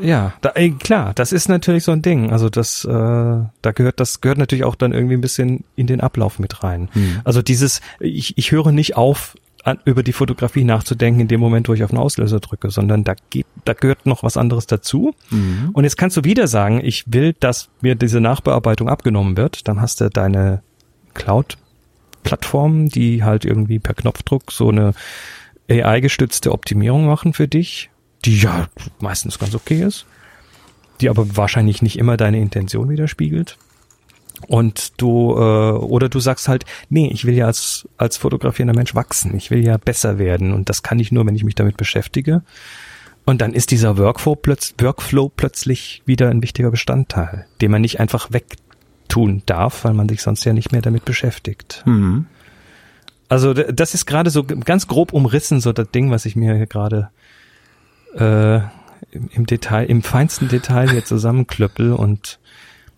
Ja, da, ey, klar, das ist natürlich so ein Ding. Also das, äh, da gehört, das gehört natürlich auch dann irgendwie ein bisschen in den Ablauf mit rein. Also dieses, ich, ich höre nicht auf, an, über die Fotografie nachzudenken in dem Moment, wo ich auf den Auslöser drücke, sondern da geht, da gehört noch was anderes dazu. Und jetzt kannst du wieder sagen, ich will, dass mir diese Nachbearbeitung abgenommen wird. Dann hast du deine Cloud-Plattformen, die halt irgendwie per Knopfdruck so eine AI-gestützte Optimierung machen für dich, die ja meistens ganz okay ist, die aber wahrscheinlich nicht immer deine Intention widerspiegelt. Und du, äh, oder du sagst halt, nee, ich will ja als, als fotografierender Mensch wachsen, ich will ja besser werden und das kann ich nur, wenn ich mich damit beschäftige. Und dann ist dieser Workflow, plötz Workflow plötzlich wieder ein wichtiger Bestandteil, den man nicht einfach wegtun darf, weil man sich sonst ja nicht mehr damit beschäftigt. Mhm. Also das ist gerade so ganz grob umrissen, so das Ding, was ich mir hier gerade äh, im Detail, im feinsten Detail hier zusammenklöppel und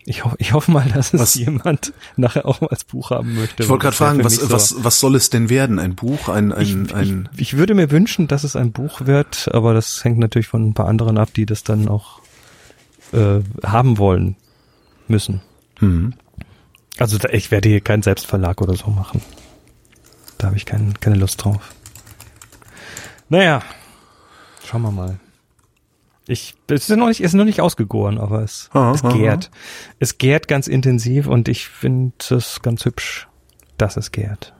ich, ho ich hoffe mal, dass es Was- jemand nachher auch als Buch haben möchte. Ich wollte gerade fragen, was, so- was, was soll es denn werden? Ein Buch? Ein, ein, ich, ein ich, ich würde mir wünschen, dass es ein Buch wird, aber das hängt natürlich von ein paar anderen ab, die das dann auch äh, haben wollen müssen. Mhm. Also ich werde hier keinen Selbstverlag oder so machen. Da habe ich kein, keine Lust drauf. Naja, schauen wir mal. Ich, es ist noch nicht, es ist noch nicht ausgegoren, aber es, Aha, es aha. gärt. Es gärt ganz intensiv und ich finde es ganz hübsch, dass es gärt.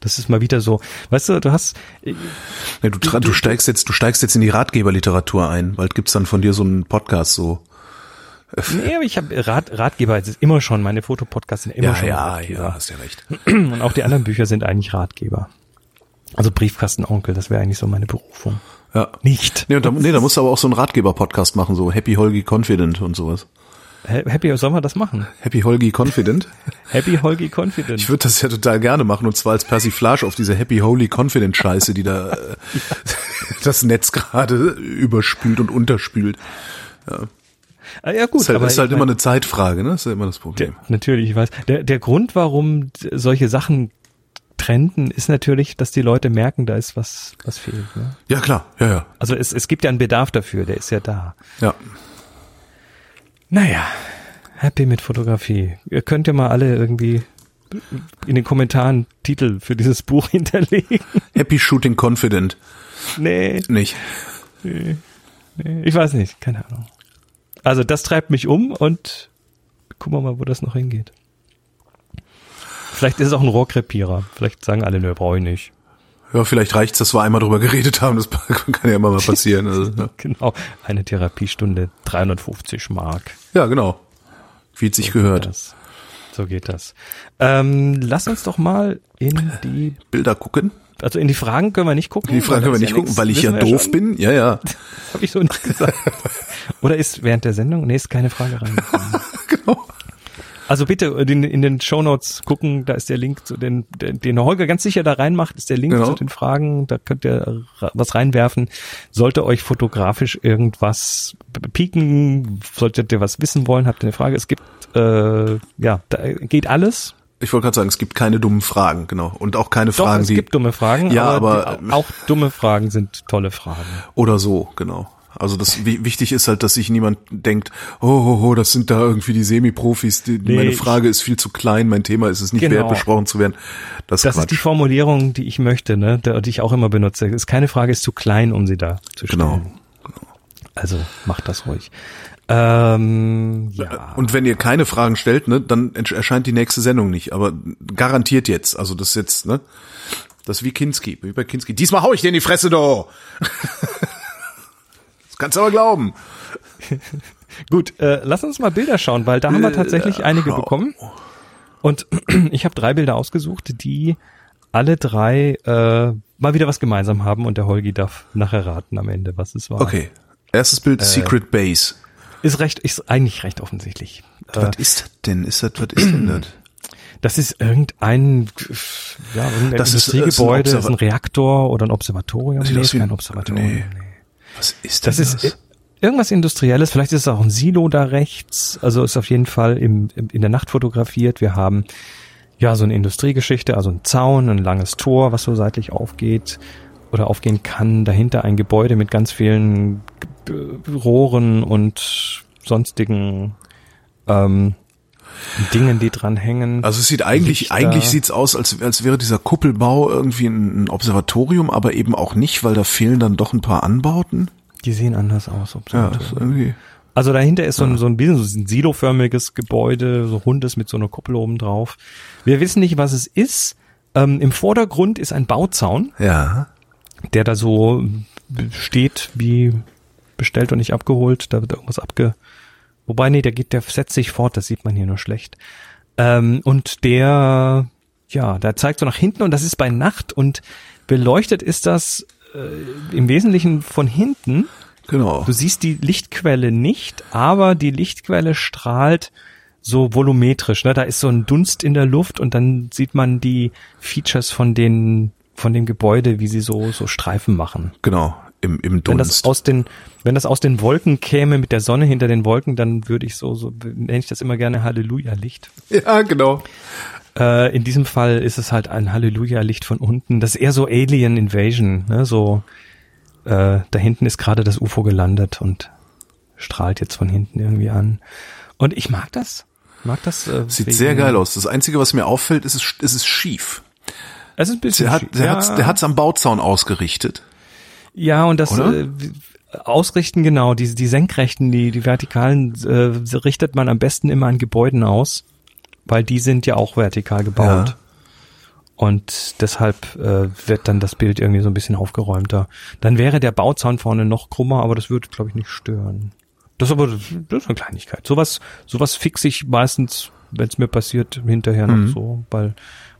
Das ist mal wieder so, weißt du, du hast, Ja, du, du steigst jetzt, du steigst jetzt in die Ratgeberliteratur ein. Bald gibt's dann von dir so einen Podcast so. nee, aber ich habe Rat, Ratgeber, es ist immer schon, meine Fotopodcasts sind immer Ja, schon ja, Ratgeber. ja, hast ja recht. Und auch die anderen Bücher sind eigentlich Ratgeber. Also Briefkastenonkel, das wäre eigentlich so meine Berufung. Ja. Nicht. Nee, und da, nee, da musst du aber auch so einen Ratgeber-Podcast machen, so Happy Holgi Confident und sowas. Ha- Happy, sollen wir das machen? Happy Holgi Confident? Happy Holgi Confident. Ich würde das ja total gerne machen und zwar als Persiflage auf diese Happy Holy Confident Scheiße, die da äh, das Netz gerade überspült und unterspült. ah, ja gut, Ist halt, aber ist halt immer mein, eine Zeitfrage, ne? Ist ja immer das der, Problem. natürlich, ich weiß. Der, der Grund, warum solche Sachen Trenden ist natürlich, dass die Leute merken, da ist was, was fehlt. Ne? Ja, klar, ja, ja. Also es, es gibt ja einen Bedarf dafür, der ist ja da. Ja. Naja, happy mit Fotografie. Ihr könnt ja mal alle irgendwie in den Kommentaren Titel für dieses Buch hinterlegen. Happy Shooting Confident. Nee, Nicht. nee, nee, ich weiß nicht, keine Ahnung. Also das treibt mich um und gucken wir mal, wo das noch hingeht. Vielleicht ist es auch ein Rohrkrepierer. Vielleicht sagen alle, nö, brauche ich nicht. Ja, vielleicht reicht's, dass wir einmal drüber geredet haben. Das kann ja immer mal passieren. Also, ja. Genau, eine Therapiestunde, 350 Mark. ja, genau. Wie es sich gehört. Das, so geht das. Ähm, lass uns doch mal in die, Bilder gucken. also in die Fragen können wir nicht gucken. Die Frage können wir nicht ja gucken, weil ich ja doof schon. bin. Ja, ja. Habe ich so nicht gesagt. Oder ist während der Sendung? Nee, ist keine Frage reingekommen. genau. Also bitte in, in den Shownotes gucken, da ist der Link zu den, den, den Holger ganz sicher da reinmacht, ist der Link Genau. zu den Fragen, da könnt ihr was reinwerfen. Sollte euch fotografisch irgendwas pieken, solltet ihr was wissen wollen, habt ihr eine Frage. Es gibt, äh, ja, da geht alles. Ich wollte gerade sagen, es gibt keine dummen Fragen, genau. Und auch keine Doch, Fragen, es die gibt dumme Fragen, Ja, aber, aber- die, auch dumme Fragen sind tolle Fragen. oder so, genau. Also das wi- wichtig ist halt, dass sich niemand denkt, oh, oh, oh das sind da irgendwie die Semi-Profis. Die, Nee, meine Frage ist viel zu klein, mein Thema ist es nicht Genau. wert, besprochen zu werden. Das, Das ist die. Formulierung, die ich möchte, ne, die ich auch immer benutze. Ist keine Frage, ist zu klein, um sie da zu stellen. Genau. Also macht das ruhig. Ähm, ja. Und wenn ihr keine Fragen stellt, ne, dann erscheint die nächste Sendung nicht. Aber garantiert jetzt. Also das ist jetzt, ne? Das ist wie Kinski, wie bei Kinski. Diesmal hau ich dir in die Fresse, do! Das kannst du aber glauben. Gut, äh, lass uns mal Bilder schauen, weil da haben wir tatsächlich einige schau. bekommen. Und ich habe drei Bilder ausgesucht, die alle drei äh, mal wieder was gemeinsam haben und der Holgi darf nachher raten am Ende, was es war. Okay. Erstes Bild, Secret Base. Ist recht, ist eigentlich recht offensichtlich. Äh, Was ist das denn? Ist das, was ist denn das? Das ist irgendein, ja, irgendein Das ist- Industriegebäude, ist ein das ist ein Reaktor oder ein Observatorium. Sieht Nee, aus ist wie ein- kein Observatorium. nee. Nee. Was ist denn Das ist irgendwas Industrielles, vielleicht ist es auch ein Silo da rechts, also ist auf jeden Fall im, im, in der Nacht fotografiert. Wir haben ja so eine Industriegeschichte, also ein Zaun, ein langes Tor, was so seitlich aufgeht oder aufgehen kann. Dahinter ein Gebäude mit ganz vielen Rohren und sonstigen ähm, Dingen, die dran hängen. Also es sieht eigentlich, Lichter. eigentlich sieht's aus, als, als wäre dieser Kuppelbau irgendwie ein, ein Observatorium, aber eben auch nicht, weil da fehlen dann doch ein paar Anbauten. die sehen anders aus. Ja, Observatorien. das ist irgendwie. Also dahinter ist so ein, so ein bisschen so ein siloförmiges Gebäude, so rundes mit so einer Kuppel oben drauf. Wir wissen nicht, was es ist. Ähm, Im Vordergrund ist ein Bauzaun, Ja. der da so steht wie bestellt und nicht abgeholt. Da wird irgendwas abge... Wobei, nee, der geht, der setzt sich fort, das sieht man hier nur schlecht. Ähm, und der, ja, der zeigt so nach hinten und das ist bei Nacht und beleuchtet ist das äh, im Wesentlichen von hinten. Genau. Du siehst die Lichtquelle nicht, aber die Lichtquelle strahlt so volumetrisch. Ne? Da ist so ein Dunst in der Luft und dann sieht man die Features von den von dem Gebäude, wie sie so so Streifen machen. Genau. Im, im Wenn das Dunst. aus den wenn das aus den Wolken käme mit der Sonne hinter den Wolken, dann würde ich so so nenne ich das immer gerne Halleluja-Licht. ja, genau. Äh, in diesem Fall ist es halt ein Halleluja-Licht von unten. Das ist eher so Alien Invasion, ne? So äh, da hinten ist gerade das UFO gelandet und strahlt jetzt von hinten irgendwie an. Und ich mag das. Mag das. Äh, Sieht sehr geil aus. Das Einzige, was mir auffällt, ist es, ist es schief. Es ist ein bisschen. Der hat, der ja, hat's, der hat's am Bauzaun ausgerichtet. Ja, und das Oder? äh, Ausrichten genau. Die die senkrechten, die die vertikalen äh, richtet man am besten immer an Gebäuden aus, weil die sind ja auch vertikal gebaut. Ja. Und deshalb äh, wird dann das Bild irgendwie so ein bisschen aufgeräumter. Dann wäre der Bauzaun vorne noch krummer, aber das würde, glaube ich, nicht stören. Das ist aber das ist eine Kleinigkeit. Sowas, sowas fix ich meistens, wenn es mir passiert, hinterher Mhm. noch so, weil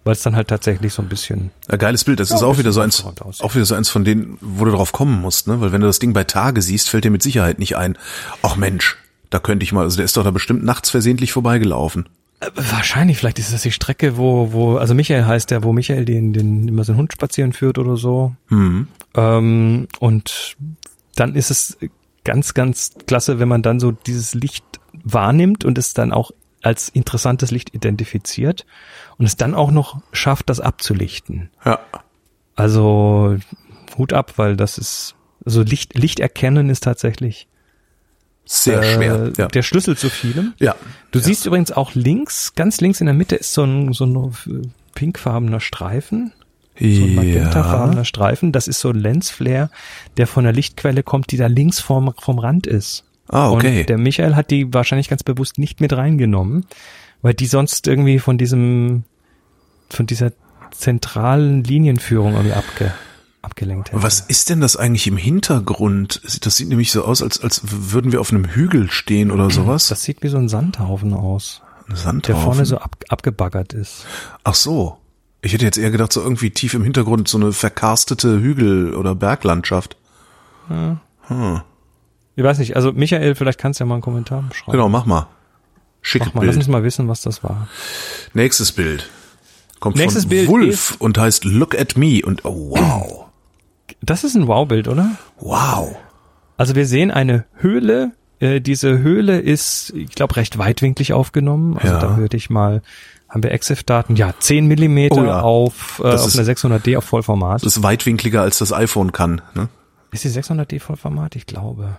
weil es dann halt tatsächlich so ein bisschen. Ja, geiles Bild. Das Ja, ist auch wieder so eins, auch wieder so eins von denen, wo du drauf kommen musst, ne? Weil wenn du das Ding bei Tage siehst, fällt dir mit Sicherheit nicht ein. Ach Mensch, da könnte ich mal, also der ist doch da bestimmt nachts versehentlich vorbeigelaufen. Äh, wahrscheinlich, vielleicht ist das die Strecke, wo, wo, also Michael heißt der, wo Michael den, den immer seinen Hund spazieren führt oder so. Hm. Ähm, und dann ist es ganz, ganz klasse, wenn man dann so dieses Licht wahrnimmt und es dann auch als interessantes Licht identifiziert und es dann auch noch schafft, das abzulichten. Ja. Also Hut ab, weil das ist, also Licht, Licht erkennen ist tatsächlich Sehr schwer. äh, Ja. der Schlüssel zu vielem. ja. Du siehst übrigens auch links, ganz links in der Mitte ist so ein, so ein pinkfarbener Streifen. So ein magentafarbener Streifen. Das ist so ein Lensflare, der von der Lichtquelle kommt, die da links vom, vom Rand ist. Ah, okay. Und der Michael hat die wahrscheinlich ganz bewusst nicht mit reingenommen, weil die sonst irgendwie von diesem, von dieser zentralen Linienführung irgendwie abge, abgelenkt hätte. Was ist denn das eigentlich im Hintergrund? Das sieht nämlich so aus, als, als würden wir auf einem Hügel stehen oder sowas. Das sieht wie so ein Sandhaufen aus, Ein der Sandhaufen. vorne so ab, abgebaggert ist. Ach so. Ich hätte jetzt eher gedacht, so irgendwie tief im Hintergrund so eine verkarstete Hügel- oder Berglandschaft. Ich weiß nicht, also Michael, vielleicht kannst du ja mal einen Kommentar schreiben. Genau, mach mal. Schickes Mach mal, lass Bild. uns mal wissen, was das war. Nächstes Bild. Kommt Nächstes von Bild Wolf und heißt Look at Me und oh wow. Das ist ein Wow-Bild, oder? Wow. Also wir sehen eine Höhle. Äh, diese Höhle ist, ich glaube, recht weitwinklig aufgenommen. Also Ja. da würde ich mal, haben wir EXIF-Daten, ja, 10 Millimeter Oh ja. auf, äh, Das auf ist- einer 600D auf Vollformat. Das ist weitwinkliger als das iPhone kann. Ne? Ist die 600D Vollformat? Ich glaube.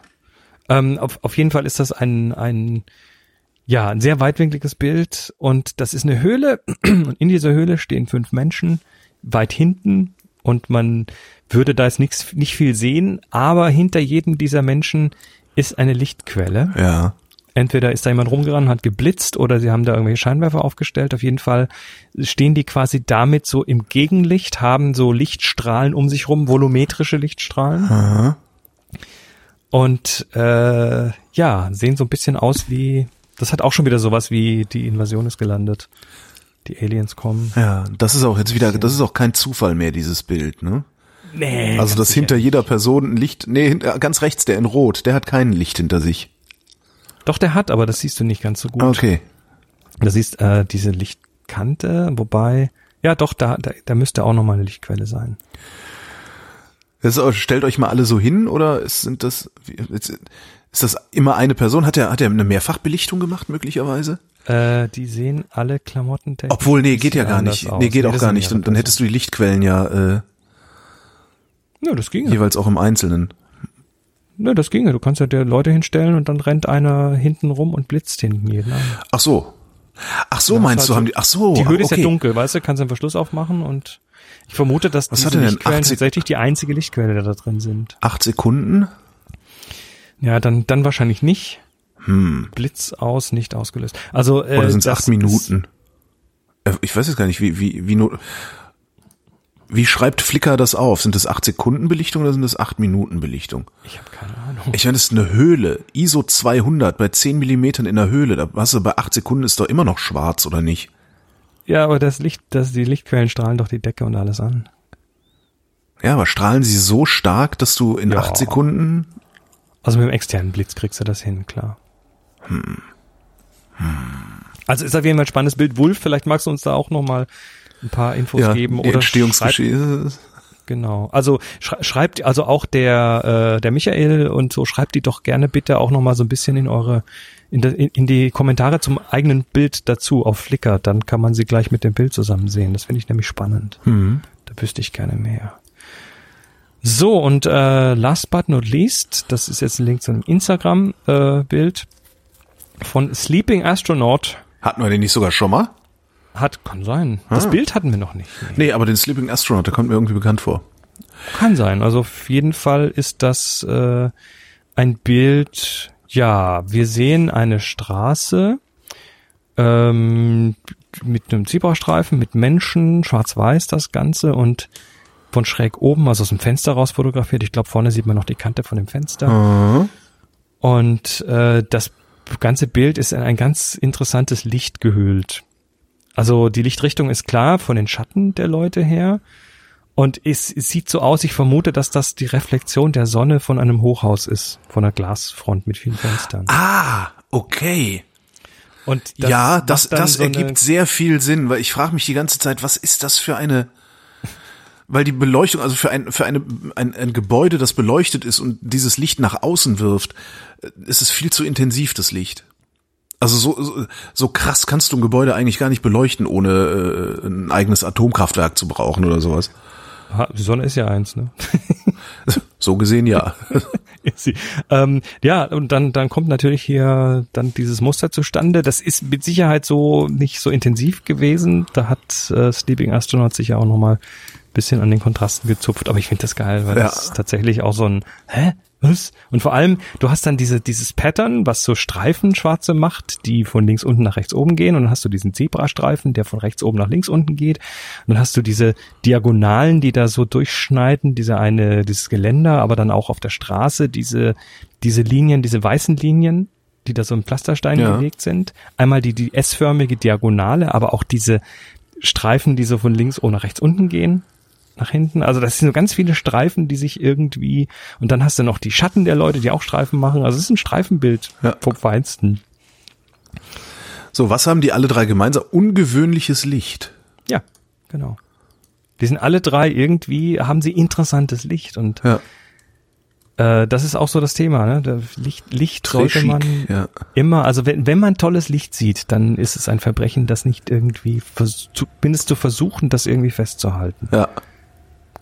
Ähm, auf, auf jeden Fall ist das ein, ein, ja, ein sehr weitwinkliges Bild und das ist eine Höhle und in dieser Höhle stehen fünf Menschen weit hinten und man würde da jetzt nichts, nicht viel sehen, aber hinter jedem dieser Menschen ist eine Lichtquelle. Ja. Entweder ist da jemand rumgerannt, hat geblitzt oder sie haben da irgendwelche Scheinwerfer aufgestellt. Auf jeden Fall stehen die quasi damit so im Gegenlicht, haben so Lichtstrahlen um sich rum, volumetrische Lichtstrahlen. Aha. Und äh, ja, sehen so ein bisschen aus wie, das hat auch schon wieder sowas wie die Invasion ist gelandet. Die Aliens kommen. Ja, das ist auch jetzt wieder, das ist auch kein Zufall mehr, dieses Bild, ne? Nee. Also, dass hinter jeder Person ein Licht, nee, ganz rechts, der in Rot, der hat kein Licht hinter sich. Doch, der hat, aber das siehst du nicht ganz so gut. Okay. Du siehst äh, diese Lichtkante, wobei, ja doch, da, da, da müsste auch nochmal eine Lichtquelle sein. Das ist, stellt euch mal alle so hin, oder ist, sind das, ist, ist das immer eine Person? Hat er, hat er eine Mehrfachbelichtung gemacht, möglicherweise? Äh, die sehen alle Klamotten Obwohl, nee, geht ja gar nicht. Nee, geht auch gar nicht. Dann, dann hättest du die Lichtquellen ja äh, Ja, das ginge. jeweils auch im Einzelnen. Ja, das ginge. Du kannst ja dir Leute hinstellen und dann rennt einer hinten rum und blitzt hinten jeden an. Ach so. Ach so, Ja, meinst du, hat haben die, ach so. Die Höhle ist okay. ja dunkel, weißt du, kannst den Verschluss aufmachen und ich vermute, dass Was diese? Lichtquellen 80 tatsächlich die einzige Lichtquelle da drin sind. Acht Sekunden? Ja, dann, dann wahrscheinlich nicht. Hm. Blitz aus, nicht ausgelöst. Also, äh, Oder sind es acht Minuten? Äh, Ich weiß jetzt gar nicht, wie, wie, wie, nur, wie schreibt Flickr das auf? Sind das acht Sekunden Belichtung oder sind das acht Minuten Belichtung? Ich habe keine Ahnung. Ich meine, das ist eine Höhle. ISO 200 bei 10 Millimetern in der Höhle. Da hast du bei acht Sekunden ist doch immer noch schwarz, oder nicht? Ja, aber das Licht, das, die Lichtquellen strahlen doch die Decke und alles an. Ja, aber strahlen sie so stark, dass du in Ja. acht Sekunden, Also mit dem externen Blitz kriegst du das hin, klar. Also ist auf jeden Fall ein spannendes Bild. Wulf, vielleicht magst du uns da auch noch mal ein paar Infos ja, geben die oder Entstehungsgeschichte. genau. Also schrei- schreibt also auch der äh, der Michael und so schreibt die doch gerne bitte auch noch mal so ein bisschen in eure in, de, in, die Kommentare zum eigenen Bild dazu auf Flickr, dann kann man sie gleich mit dem Bild zusammen sehen. Das finde ich nämlich spannend. Hm. Da wüsste ich gerne mehr. So, und äh, last but not least, das ist jetzt ein Link zu einem Instagram-Bild von Sleeping Astronaut. Hatten wir den nicht sogar schon mal? Hat, kann sein. Das Ah. Bild hatten wir noch nicht. Nee, aber den Sleeping Astronaut, der kommt mir irgendwie bekannt vor. Kann sein. Also auf jeden Fall ist das äh, ein Bild, ja, wir sehen eine Straße ähm, mit einem Zebrastreifen, mit Menschen, schwarz-weiß das Ganze und von schräg oben, also aus dem Fenster raus fotografiert. Ich glaube, vorne sieht man noch die Kante von dem Fenster. Mhm. Und äh, das ganze Bild ist in ein ganz interessantes Licht gehüllt. Also die Lichtrichtung ist klar von den Schatten der Leute her. Und es, es sieht so aus, ich vermute, dass das die Reflexion der Sonne von einem Hochhaus ist, von einer Glasfront mit vielen Fenstern. Ah, okay. Und ja, das, macht dann das so ergibt sehr viel Sinn, weil ich frage mich die ganze Zeit, was ist das für eine, weil die Beleuchtung, also für ein, für eine, ein, ein Gebäude, das beleuchtet ist und dieses Licht nach außen wirft, äh, ist es viel zu intensiv, das Licht. Also so, so, so krass kannst du ein Gebäude eigentlich gar nicht beleuchten, ohne äh, ein eigenes Atomkraftwerk zu brauchen oder sowas. Ha, Die Sonne ist ja eins, ne? So gesehen ja. Ähm, ja, und dann, dann kommt natürlich hier dann dieses Muster zustande. Das ist mit Sicherheit so nicht so intensiv gewesen. Da hat äh, Sleeping Astronaut sich ja auch nochmal ein bisschen an den Kontrasten gezupft. Aber ich finde das geil, weil Ja. das tatsächlich auch so ein, hä? Was? Und vor allem, du hast dann diese, dieses Pattern, was so Streifen schwarze macht, die von links unten nach rechts oben gehen. Und dann hast du diesen Zebrastreifen, der von rechts oben nach links unten geht. Und dann hast du diese Diagonalen, die da so durchschneiden, diese eine, dieses Geländer, aber dann auch auf der Straße, diese, diese Linien, diese weißen Linien, die da so im Pflasterstein Ja. gelegt sind. Einmal die, die S-förmige Diagonale, aber auch diese Streifen, die so von links oben nach rechts unten gehen nach hinten. Also das sind so ganz viele Streifen, die sich irgendwie und dann hast du noch die Schatten der Leute, die auch Streifen machen. Also es ist ein Streifenbild Ja. vom Feinsten. So, was haben die alle drei gemeinsam? Ungewöhnliches Licht. Ja, genau. Die sind alle drei irgendwie, haben sie interessantes Licht und Ja. äh, das ist auch so das Thema. Ne? Licht, Licht sollte man chic, ja. immer, also wenn, wenn man tolles Licht sieht, dann ist es ein Verbrechen, das nicht irgendwie, vers- zumindest zu versuchen, das irgendwie festzuhalten. Ja.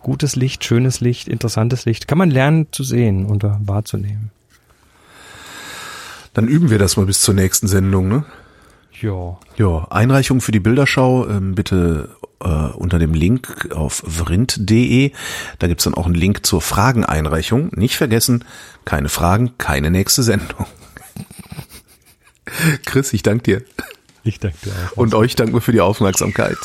Gutes Licht, schönes Licht, interessantes Licht, kann man lernen zu sehen und wahrzunehmen. Dann üben wir das mal bis zur nächsten Sendung, ne? Ja. Ja, Einreichung für die Bilderschau ähm, bitte äh, unter dem Link auf vrind.de. Da gibt's dann auch einen Link zur Frageneinreichung. Nicht vergessen, keine Fragen, keine nächste Sendung. Chris, ich danke dir. Ich danke dir auch. Und euch danken wir für die Aufmerksamkeit.